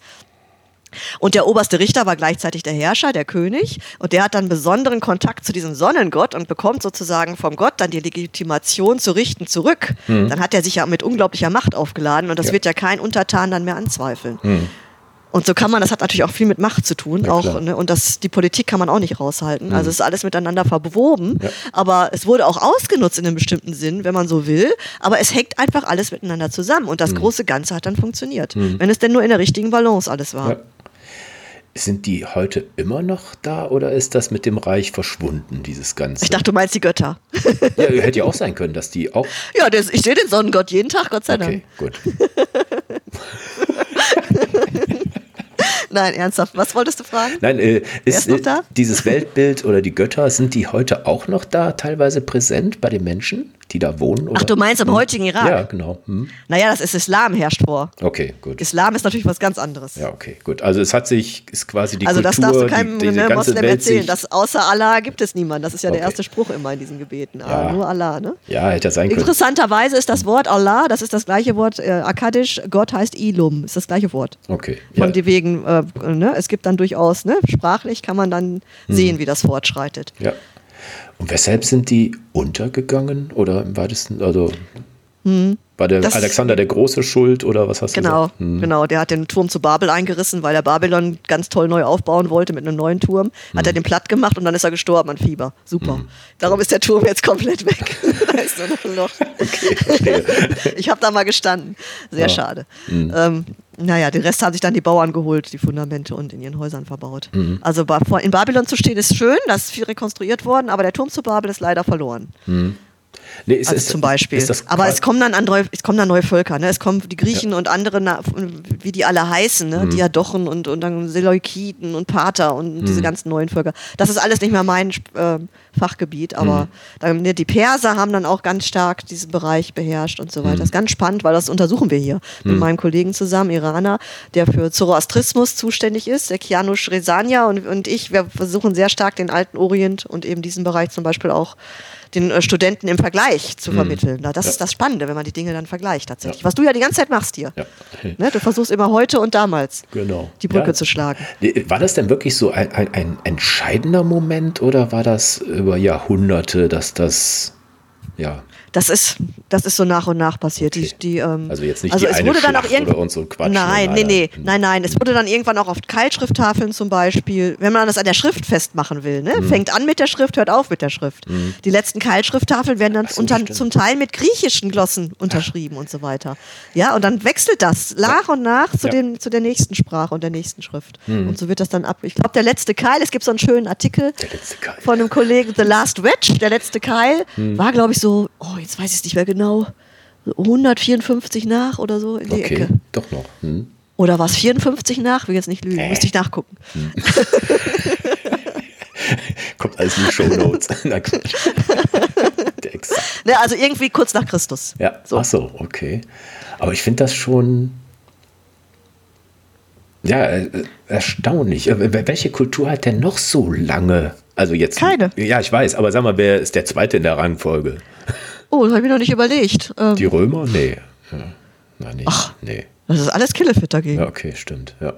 B: und der oberste Richter war gleichzeitig der Herrscher, der König. Und der hat dann besonderen Kontakt zu diesem Sonnengott und bekommt sozusagen vom Gott dann die Legitimation zu richten zurück. Dann hat er sich ja mit unglaublicher Macht aufgeladen und das
A: Ja.
B: wird ja kein Untertan dann mehr anzweifeln. Und so kann man, das hat natürlich auch viel mit Macht zu tun,
A: Ja,
B: auch, ne, und das, die Politik kann man auch nicht raushalten. Also es ist alles miteinander verwoben,
A: Ja.
B: aber es wurde auch ausgenutzt in einem bestimmten Sinn, wenn man so will. Aber es hängt einfach alles miteinander zusammen und das große Ganze hat dann funktioniert, wenn es denn nur in der richtigen Balance alles war.
A: Ja. Sind die heute immer noch da oder ist das mit dem Reich verschwunden, dieses Ganze?
B: Ich dachte, du meinst die Götter.
A: ja, hätte ja auch sein können, dass die auch.
B: Ja, das, ich sehe den Sonnengott jeden Tag, Gott sei
A: Okay,
B: Dank.
A: gut.
B: Nein, ernsthaft. Was wolltest du fragen?
A: Nein, äh, ist,
B: ist noch
A: äh,
B: da?
A: dieses Weltbild oder die Götter, sind die heute auch noch da, teilweise präsent bei den Menschen, die da wohnen? Oder?
B: Ach, du meinst im heutigen Irak?
A: Ja, genau. Hm.
B: Naja, das ist Islam herrscht vor.
A: Okay, gut.
B: Islam ist natürlich was ganz anderes.
A: Ja, okay, gut. Also es hat sich, ist quasi die
B: also das
A: Kultur,
B: darfst du keinem
A: die, diese
B: ne, Moslem erzählen. dass außer Allah gibt es niemanden. Das ist ja der
A: Okay.
B: erste Spruch immer in diesen Gebeten.
A: Ja.
B: Ah, nur Allah, ne?
A: Ja, hätte ja sein können.
B: Interessanterweise ist das Wort Allah, das ist das gleiche Wort äh, akkadisch, Gott heißt Ilum, ist das gleiche Wort.
A: Okay.
B: Von
A: Ja,
B: die wegen, äh, ne, es gibt dann durchaus, ne, sprachlich kann man dann
A: Hm.
B: sehen, wie das fortschreitet.
A: ja. Und weshalb sind die untergegangen oder im weitesten, also War der das, Alexander der Große schuld oder was hast
B: du genau, gesagt? Hm. Genau, der hat den Turm zu Babel eingerissen, weil er Babylon ganz toll neu aufbauen wollte mit einem neuen Turm. Hat hm. er den platt gemacht und dann ist er gestorben an Fieber. Super. Hm. Darum ist der Turm jetzt komplett weg. da ist nur noch ein Loch. Okay, ich habe da mal gestanden. Sehr ja. schade. Hm. Ähm, naja, den Rest haben sich dann die Bauern geholt, die Fundamente und in ihren Häusern verbaut. Mhm. Also in Babylon zu stehen ist schön, da ist viel rekonstruiert worden, aber der Turm zu Babel ist leider verloren. Mhm. Nee, ist, also ist, zum Beispiel. Aber es kommen dann andere, es kommen dann neue Völker. Ne? Es kommen die Griechen ja. und andere, wie die alle heißen, ne? Mhm. Diadochen und, und dann Seleukiden und Pater und mhm. diese ganzen neuen Völker. Das ist alles nicht mehr mein äh, Fachgebiet, aber mhm. dann, ne, die Perser haben dann auch ganz stark diesen Bereich beherrscht und so weiter. Das ist mhm. ganz spannend, weil das untersuchen wir hier mit mhm. meinem Kollegen zusammen, Iraner, der für Zoroastrismus zuständig ist, der Kianush Resania und, und ich. Wir versuchen sehr stark den alten Orient und eben diesen Bereich zum Beispiel auch den äh, Studenten im Vergleich zu mhm. vermitteln. Das ja. ist das Spannende, wenn man die Dinge dann vergleicht tatsächlich. Ja. Was du ja die ganze Zeit machst hier. Ja. Ne, du versuchst immer heute und damals genau. die Brücke zu schlagen.
A: War das denn wirklich so ein, ein, ein entscheidender Moment oder war das über Jahrhunderte, dass das ja
B: das ist, das ist so nach und nach passiert. Okay. Die, die, ähm,
A: also jetzt nicht also die es eine wurde dann auch irgendwann und so Quatsch.
B: Nein, nee, nee, nein, nein. Es wurde dann irgendwann auch auf Keilschrifttafeln zum Beispiel, wenn man das an der Schrift festmachen will, ne? Mhm. fängt an mit der Schrift, hört auf mit der Schrift. Mhm. Die letzten Keilschrifttafeln werden dann so, unter, zum Teil mit griechischen Glossen unterschrieben und so weiter. Ja, und dann wechselt das nach und nach zu, ja. den, zu der nächsten Sprache und der nächsten Schrift. Mhm. Und so wird das dann ab. Ich glaube, der letzte Keil, es gibt so einen schönen Artikel von einem Kollegen, The Last Wedge, der letzte Keil, mhm. war, glaube ich, so, oh, jetzt weiß ich es nicht mehr genau, 154 nach oder so in die okay, Ecke.
A: Doch noch. Hm.
B: Oder war es 54 nach? Will jetzt nicht lügen, äh. müsste ich nachgucken. Hm.
A: Kommt alles in die Show Notes.
B: ne, also irgendwie kurz nach Christus.
A: Ja, so. ach so, okay. Aber ich finde das schon ja, äh, erstaunlich. Äh, welche Kultur hat denn noch so lange? Also jetzt.
B: Keine.
A: Ja, ich weiß, aber sag mal, wer ist der Zweite in der Rangfolge?
B: Oh, das habe ich mir noch nicht überlegt.
A: Ähm, die Römer? Nee. Ja. Nein, nicht. Ach,
B: nee. Das ist alles Killefit dagegen.
A: Ja, okay, stimmt, ja.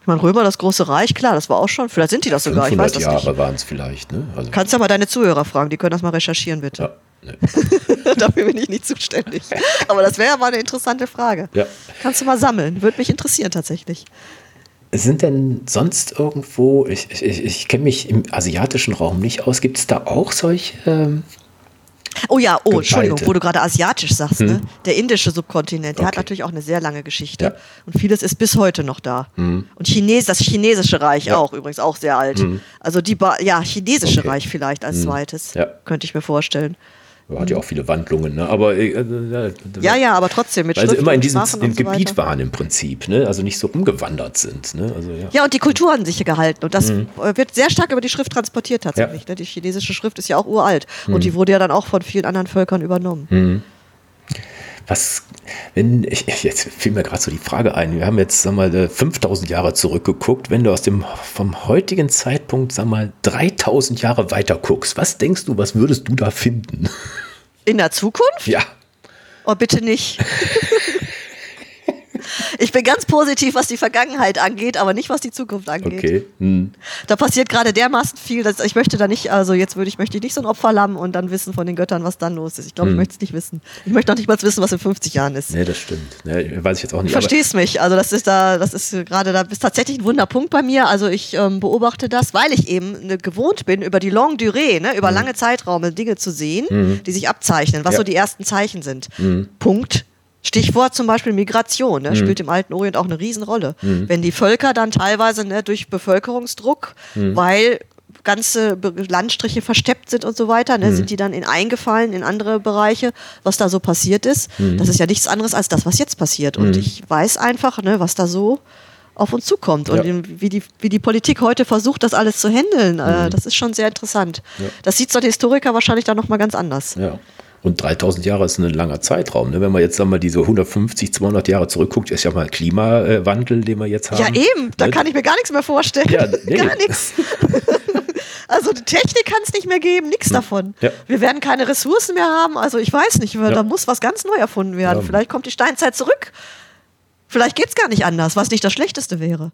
B: Ich meine, Römer, das große Reich, klar, das war auch schon. Vielleicht sind die das sogar, ich weiß das
A: Jahre waren es vielleicht, ne?
B: Also Kannst ja mal deine Zuhörer fragen, die können das mal recherchieren, bitte. Ja. Nee. Dafür bin ich nicht zuständig. Aber das wäre ja mal eine interessante Frage. Ja. Kannst du mal sammeln, würde mich interessieren tatsächlich.
A: Sind denn sonst irgendwo, ich, ich, ich kenne mich im asiatischen Raum nicht aus, gibt es da auch solche ähm,
B: Oh ja, oh, Entschuldigung, wo du gerade asiatisch sagst, hm. ne? Der indische Subkontinent, der okay. hat natürlich auch eine sehr lange Geschichte. Ja. Und vieles ist bis heute noch da. Hm. Und Chines, das chinesische Reich ja. auch, übrigens auch sehr alt. Hm. Also die, ba ja, chinesische okay. Reich vielleicht als hm. zweites, ja. könnte ich mir vorstellen.
A: Hat ja auch viele Wandlungen, ne? aber äh,
B: äh, ja, ja, aber trotzdem
A: mit Weil sie immer in diesem in Gebiet so waren im Prinzip, ne? also nicht so umgewandert sind. Ne? Also, ja.
B: ja, und die Kultur haben sich gehalten und das mhm. wird sehr stark über die Schrift transportiert tatsächlich. Ja. Ne? Die chinesische Schrift ist ja auch uralt mhm. und die wurde ja dann auch von vielen anderen Völkern übernommen. Mhm
A: was, wenn, ich, jetzt fiel mir gerade so die Frage ein, wir haben jetzt, sag mal, 5000 äh, Jahre zurückgeguckt, wenn du aus dem, vom heutigen Zeitpunkt, sag mal, 3000 Jahre weiter guckst, was denkst du, was würdest du da finden?
B: In der Zukunft?
A: Ja.
B: Oh, bitte nicht. Ich bin ganz positiv, was die Vergangenheit angeht, aber nicht, was die Zukunft angeht. Okay. Hm. Da passiert gerade dermaßen viel, dass ich möchte da nicht, also jetzt würde ich, möchte ich nicht so ein Opferlamm und dann wissen von den Göttern, was dann los ist. Ich glaube, hm. ich möchte es nicht wissen. Ich möchte auch nicht mal wissen, was in 50 Jahren ist.
A: Nee, das stimmt. Nee, weiß ich jetzt auch nicht.
B: Du verstehst mich. Also das ist da, das ist gerade, da ist tatsächlich ein Wunderpunkt bei mir. Also ich ähm, beobachte das, weil ich eben ne, gewohnt bin, über die Longue Durée, ne, über hm. lange Zeitraume Dinge zu sehen, hm. die sich abzeichnen, was ja. so die ersten Zeichen sind. Hm. Punkt. Stichwort zum Beispiel Migration, ne, mhm. spielt im Alten Orient auch eine Riesenrolle. Mhm. Wenn die Völker dann teilweise ne, durch Bevölkerungsdruck, mhm. weil ganze Landstriche versteppt sind und so weiter, ne, mhm. sind die dann in eingefallen in andere Bereiche, was da so passiert ist. Mhm. Das ist ja nichts anderes als das, was jetzt passiert. Und mhm. ich weiß einfach, ne, was da so auf uns zukommt und ja. wie, die, wie die Politik heute versucht, das alles zu handeln. Äh, das ist schon sehr interessant. Ja. Das sieht so der Historiker wahrscheinlich dann nochmal ganz anders.
A: Ja. Und 3000 Jahre ist ein langer Zeitraum. Ne? Wenn man jetzt sagen wir, diese 150, 200 Jahre zurückguckt, ist ja mal Klimawandel, den wir jetzt haben.
B: Ja, eben. Da ne? kann ich mir gar nichts mehr vorstellen. Ja, nee. Gar nichts. also die Technik kann es nicht mehr geben, nichts hm. davon. Ja. Wir werden keine Ressourcen mehr haben. Also ich weiß nicht, ja. da muss was ganz neu erfunden werden. Ja. Vielleicht kommt die Steinzeit zurück. Vielleicht geht es gar nicht anders, was nicht das Schlechteste wäre.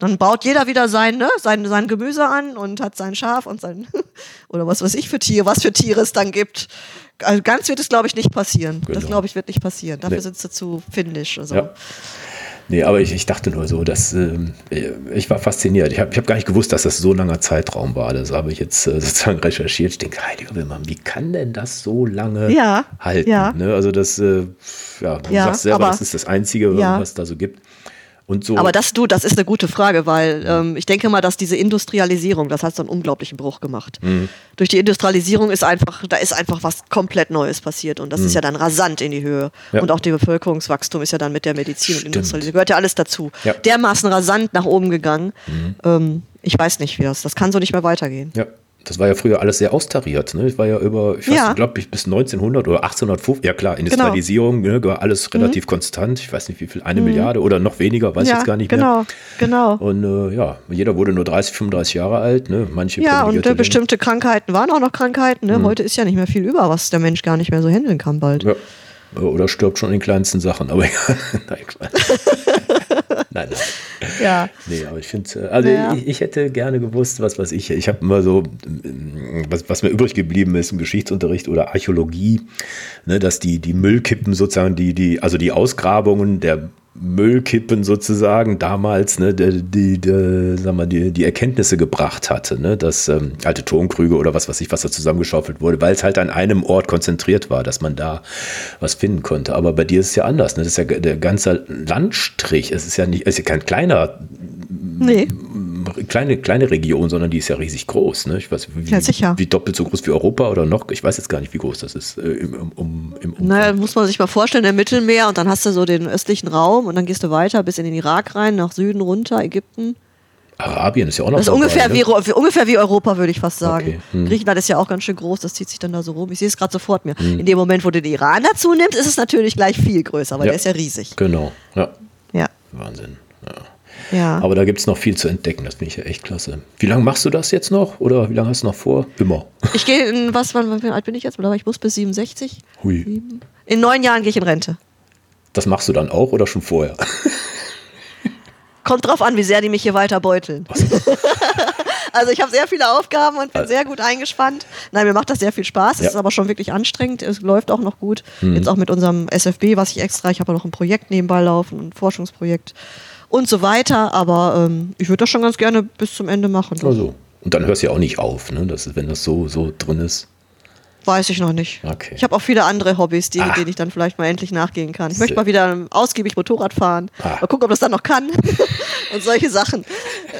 B: Dann baut jeder wieder sein, ne, sein, sein Gemüse an und hat sein Schaf und sein oder was weiß ich für Tiere, was für Tiere es dann gibt. Also ganz wird es, glaube ich, nicht passieren. Genau. Das, glaube ich, wird nicht passieren. Dafür nee. sind sie zu finnisch. Also. Ja.
A: Nee, aber ich, ich dachte nur so, dass äh, ich war fasziniert. Ich habe ich hab gar nicht gewusst, dass das so ein langer Zeitraum war. Das habe ich jetzt äh, sozusagen recherchiert. Ich denke, heiliger Wilmann, wie kann denn das so lange ja, halten? Ja. Ne? Also das, äh, ja, du ja, sagst selber, das ist das Einzige, ja. was es da so gibt.
B: Und so Aber das, du, das ist eine gute Frage, weil ähm, ich denke mal, dass diese Industrialisierung, das hat so einen unglaublichen Bruch gemacht. Mhm. Durch die Industrialisierung ist einfach, da ist einfach was komplett Neues passiert und das mhm. ist ja dann rasant in die Höhe. Ja. Und auch der Bevölkerungswachstum ist ja dann mit der Medizin Stimmt. und Industrialisierung, gehört ja alles dazu. Ja. Dermaßen rasant nach oben gegangen. Mhm. Ähm, ich weiß nicht, wie das, das kann so nicht mehr weitergehen.
A: Ja. Das war ja früher alles sehr austariert. Ne? Ich war ja über, ich ja. glaube bis 1900 oder 1850, ja klar, Industrialisierung, genau. ne, war alles mhm. relativ mhm. konstant. Ich weiß nicht wie viel, eine mhm. Milliarde oder noch weniger, weiß ja, ich jetzt gar nicht
B: genau,
A: mehr.
B: Genau,
A: genau. Und äh, ja, jeder wurde nur 30, 35 Jahre alt. Ne? Manche
B: ja, und äh, bestimmte Krankheiten waren auch noch Krankheiten. Ne? Mhm. Heute ist ja nicht mehr viel über, was der Mensch gar nicht mehr so handeln kann bald. Ja.
A: Oder stirbt schon in den kleinsten Sachen, aber egal. Nein, nein, nein. Ja. Nee, aber ich finde, äh, also ja. ich, ich, hätte gerne gewusst, was weiß ich. Ich habe immer so, was, was, mir übrig geblieben ist im Geschichtsunterricht oder Archäologie, ne, dass die, die Müllkippen sozusagen, die, die, also die Ausgrabungen der Müllkippen sozusagen damals ne, die, die, die, sag mal, die, die Erkenntnisse gebracht hatte, ne, dass ähm, alte Tonkrüge oder was weiß ich, was da zusammengeschaufelt wurde, weil es halt an einem Ort konzentriert war, dass man da was finden konnte. Aber bei dir ist es ja anders. Ne? Das ist ja der ganze Landstrich. Es ist ja nicht, es ist ja kein kleiner nee kleine, kleine Region, sondern die ist ja riesig groß. Ne? Ich weiß, wie, ja, sicher. wie doppelt so groß wie Europa oder noch. Ich weiß jetzt gar nicht, wie groß das ist äh, im, um, im
B: Naja, muss man sich mal vorstellen, im Mittelmeer und dann hast du so den östlichen Raum und dann gehst du weiter bis in den Irak rein, nach Süden runter, Ägypten.
A: Arabien ist ja auch noch
B: Das ist ungefähr, ne? wie, ungefähr wie Europa, würde ich fast sagen. Okay. Hm. Griechenland ist ja auch ganz schön groß, das zieht sich dann da so rum. Ich sehe es gerade sofort mir. Hm. In dem Moment, wo du den Iran dazu nimmst, ist es natürlich gleich viel größer, weil ja. der ist ja riesig.
A: Genau, ja.
B: Ja.
A: Wahnsinn. Ja. Ja. Aber da gibt es noch viel zu entdecken. Das finde ich ja echt klasse. Wie lange machst du das jetzt noch? Oder wie lange hast du noch vor? Immer.
B: Ich gehe in was, wann, wie alt bin ich jetzt? Oder ich muss bis 67. Hui. In neun Jahren gehe ich in Rente.
A: Das machst du dann auch oder schon vorher?
B: Kommt drauf an, wie sehr die mich hier weiter beuteln. So. also ich habe sehr viele Aufgaben und bin also. sehr gut eingespannt. Nein, mir macht das sehr viel Spaß. Es ja. ist aber schon wirklich anstrengend. Es läuft auch noch gut. Mhm. Jetzt auch mit unserem SFB, was ich extra, ich habe noch ein Projekt nebenbei laufen, ein Forschungsprojekt und so weiter. Aber ähm, ich würde das schon ganz gerne bis zum Ende machen.
A: Also. Und dann hörst du ja auch nicht auf, ne? das, wenn das so, so drin ist.
B: Weiß ich noch nicht. Okay. Ich habe auch viele andere Hobbys, die, ah. denen ich dann vielleicht mal endlich nachgehen kann. Ich möchte mal wieder ausgiebig Motorrad fahren. Ah. Mal gucken, ob das dann noch kann. und solche Sachen.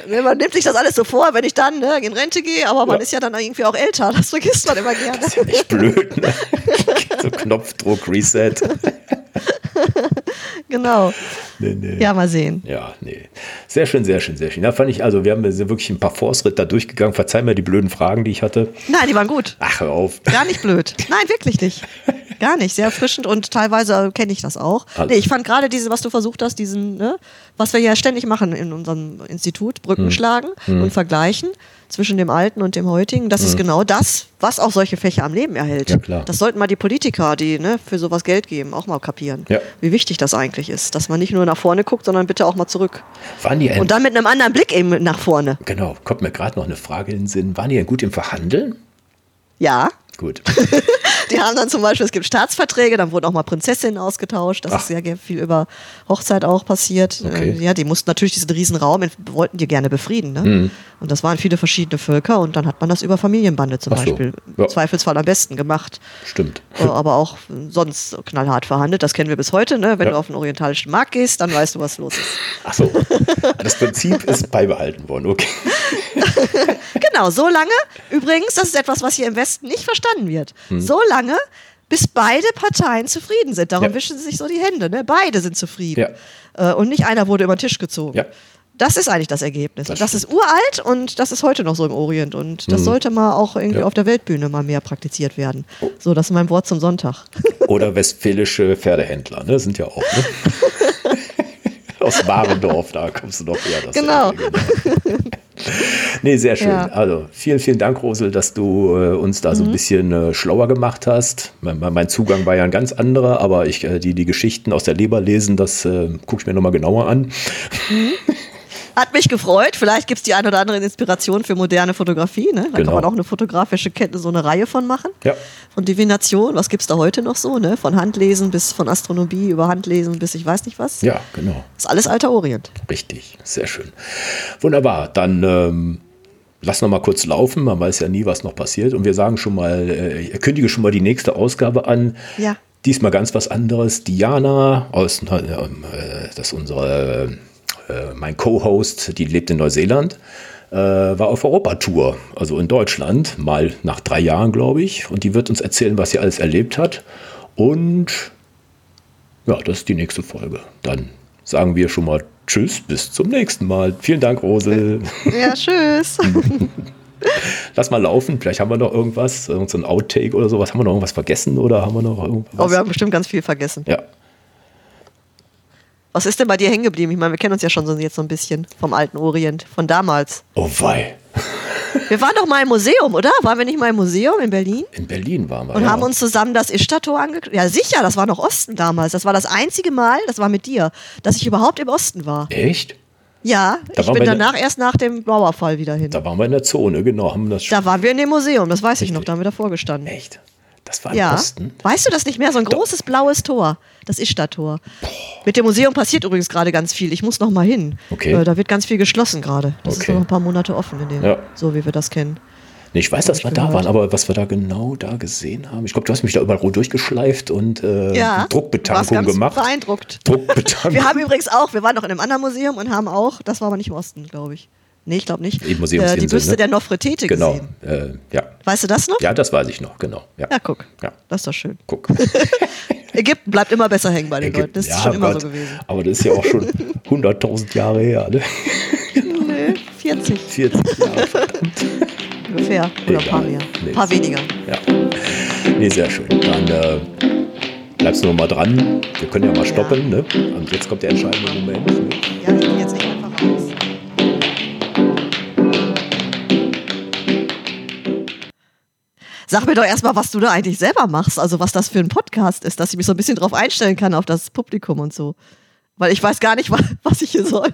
B: Man nimmt sich das alles so vor, wenn ich dann ne, in Rente gehe, aber man ja. ist ja dann irgendwie auch älter. Das vergisst man immer gerne. Das ist ja
A: nicht blöd, ne? so Knopfdruck, Reset.
B: genau. Nee, nee. Ja, mal sehen.
A: Ja, nee. Sehr schön, sehr schön, sehr schön. Da fand ich, also wir haben wirklich ein paar Force-Ritter durchgegangen. Verzeih mir die blöden Fragen, die ich hatte.
B: Nein, die waren gut.
A: Ach, hör auf.
B: Gar nicht blöd. Nein, wirklich nicht. Gar nicht. Sehr erfrischend und teilweise kenne ich das auch. Nee, ich fand gerade diese, was du versucht hast, diesen, ne, was wir ja ständig machen in unserem Institut, Brücken hm. schlagen hm. und vergleichen zwischen dem Alten und dem Heutigen. Das mhm. ist genau das, was auch solche Fächer am Leben erhält. Ja, klar. Das sollten mal die Politiker, die ne, für sowas Geld geben, auch mal kapieren. Ja. Wie wichtig das eigentlich ist, dass man nicht nur nach vorne guckt, sondern bitte auch mal zurück.
A: Waren die
B: und dann mit einem anderen Blick eben nach vorne.
A: Genau, kommt mir gerade noch eine Frage in den Sinn. Waren die denn gut im Verhandeln?
B: Ja.
A: Gut.
B: die haben dann zum Beispiel, es gibt Staatsverträge, dann wurden auch mal Prinzessinnen ausgetauscht. Das Ach. ist sehr viel über Hochzeit auch passiert. Okay. Äh, ja, die mussten natürlich diesen riesen Raum, wollten die gerne befrieden. Ne? Mhm. Und das waren viele verschiedene Völker und dann hat man das über Familienbande zum Ach Beispiel so. ja. Zweifelsfall am besten gemacht.
A: Stimmt.
B: Äh, aber auch sonst knallhart verhandelt. Das kennen wir bis heute. Ne? Wenn ja. du auf den orientalischen Markt gehst, dann weißt du, was los ist.
A: Ach so. Das Prinzip ist beibehalten worden, okay.
B: genau, so lange, übrigens, das ist etwas, was hier im Westen nicht verstanden wird. Hm. So lange, bis beide Parteien zufrieden sind. Darum ja. wischen sie sich so die Hände. Ne? Beide sind zufrieden. Ja. Äh, und nicht einer wurde über den Tisch gezogen. Ja. Das ist eigentlich das Ergebnis. Das, das ist uralt und das ist heute noch so im Orient. Und das mhm. sollte mal auch irgendwie auf der Weltbühne mal mehr praktiziert werden. Oh. So, das ist mein Wort zum Sonntag.
A: Oder westfälische Pferdehändler, ne? Sind ja auch. Ne? Aus Warendorf, da kommst du doch her.
B: genau.
A: nee, sehr schön. Ja. Also vielen, vielen Dank, Rosel, dass du äh, uns da mhm. so ein mhm. bisschen äh, schlauer gemacht hast. Mein, mein, Zugang war ja ein ganz anderer, aber ich, äh, die, die Geschichten aus der Leber lesen, das äh, gucke ich mir nochmal genauer an. Mhm.
B: Hat mich gefreut. Vielleicht gibt es die ein oder andere Inspiration für moderne Fotografie. Ne? Da
A: Genau.
B: kann man auch eine fotografische Kette, so eine Reihe von machen.
A: Ja.
B: Von Divination. Was gibt es da heute noch so? Ne? Von Handlesen bis von Astronomie über Handlesen bis ich weiß nicht was.
A: Ja, genau.
B: Ist alles alter Orient.
A: Richtig. Sehr schön. Wunderbar. Dann ähm, lass noch mal kurz laufen. Man weiß ja nie, was noch passiert. Und wir sagen schon mal, äh, ich kündige schon mal die nächste Ausgabe an.
B: Ja.
A: Diesmal ganz was anderes. Diana aus, äh, das ist unsere, äh, mein Co-Host, die lebt in Neuseeland, äh, war auf Europatour, also in Deutschland, mal nach drei Jahren, glaube ich. Und die wird uns erzählen, was sie alles erlebt hat. Und ja, das ist die nächste Folge. Dann sagen wir schon mal Tschüss, bis zum nächsten Mal. Vielen Dank, Rose.
B: Ja, tschüss.
A: Lass mal laufen. Vielleicht haben wir noch irgendwas, irgend so ein Outtake oder sowas. Haben wir noch irgendwas vergessen oder haben wir noch irgendwas?
B: Oh, wir haben bestimmt ganz viel vergessen.
A: ja.
B: Was ist denn bei dir hängen geblieben? Ich meine, wir kennen uns ja schon so jetzt so ein bisschen vom alten Orient, von damals.
A: Oh wei.
B: Wir waren doch mal im Museum, oder? Waren wir nicht mal im Museum in Berlin?
A: In Berlin waren wir.
B: Und
A: ja.
B: haben uns zusammen das Ishtar-Tor angeguckt. Ja, sicher, das war noch Osten damals. Das war das einzige Mal, das war mit dir, dass ich überhaupt im Osten war.
A: Echt?
B: Ja,
A: Da
B: ich bin danach erst nach dem Mauerfall wieder hin.
A: Da waren wir in der Zone, genau. Haben das.
B: Da waren wir in dem Museum, das weiß ich
A: Richtig.
B: noch, da haben wir davor gestanden.
A: Echt? Das war im
B: Ja.
A: Osten?
B: Weißt du das nicht mehr? So ein großes blaues Tor. Das Ishtar-Tor. Mit dem Museum passiert übrigens gerade ganz viel. Ich muss noch mal hin.
A: Okay.
B: Äh, da wird ganz viel geschlossen gerade. Das ist
A: Okay.
B: noch ein paar Monate offen in dem,
A: Ja.
B: so wie wir das kennen.
A: Nee, ich weiß, dass
B: ich
A: wir da
B: gehört.
A: waren, aber was wir da genau da gesehen haben. Ich glaube, du hast mich da überall durchgeschleift und äh,
B: Ja.
A: Druckbetankung
B: ganz
A: gemacht.
B: beeindruckt.
A: Druckbetankung.
B: Wir haben übrigens auch, wir waren noch in einem anderen Museum und haben auch, das war aber nicht im Osten, glaube ich. Nee, ich glaube nicht.
A: Im Museumsinsel,
B: äh, die Büste
A: ne?
B: der Nofretete
A: genau.
B: gesehen.
A: Äh, ja.
B: Weißt du das noch?
A: ja, das weiß ich noch, genau. Ja,
B: Ja, guck.
A: Ja.
B: Das ist doch schön.
A: guck.
B: Ägypten bleibt immer besser hängen bei den Leuten. Das ist
A: Ja,
B: schon immer
A: Gott.
B: so gewesen.
A: Aber das ist ja auch schon 100.000 Jahre her. Ne?
B: Nee, 40
A: 40 Jahre.
B: ungefähr. Oder ein paar mehr.
A: Nee.
B: Ein paar weniger.
A: Ja. Nee, sehr schön. Dann äh, bleibst du noch mal dran. Wir können ja mal stoppen. Ne? Und jetzt kommt der entscheidende Moment. Ne?
B: Ja, ich bin jetzt nicht Sag mir doch erstmal, was du da eigentlich selber machst, also was das für ein Podcast ist, dass ich mich so ein bisschen drauf einstellen kann auf das Publikum und so. Weil ich weiß gar nicht, wa- was ich hier soll.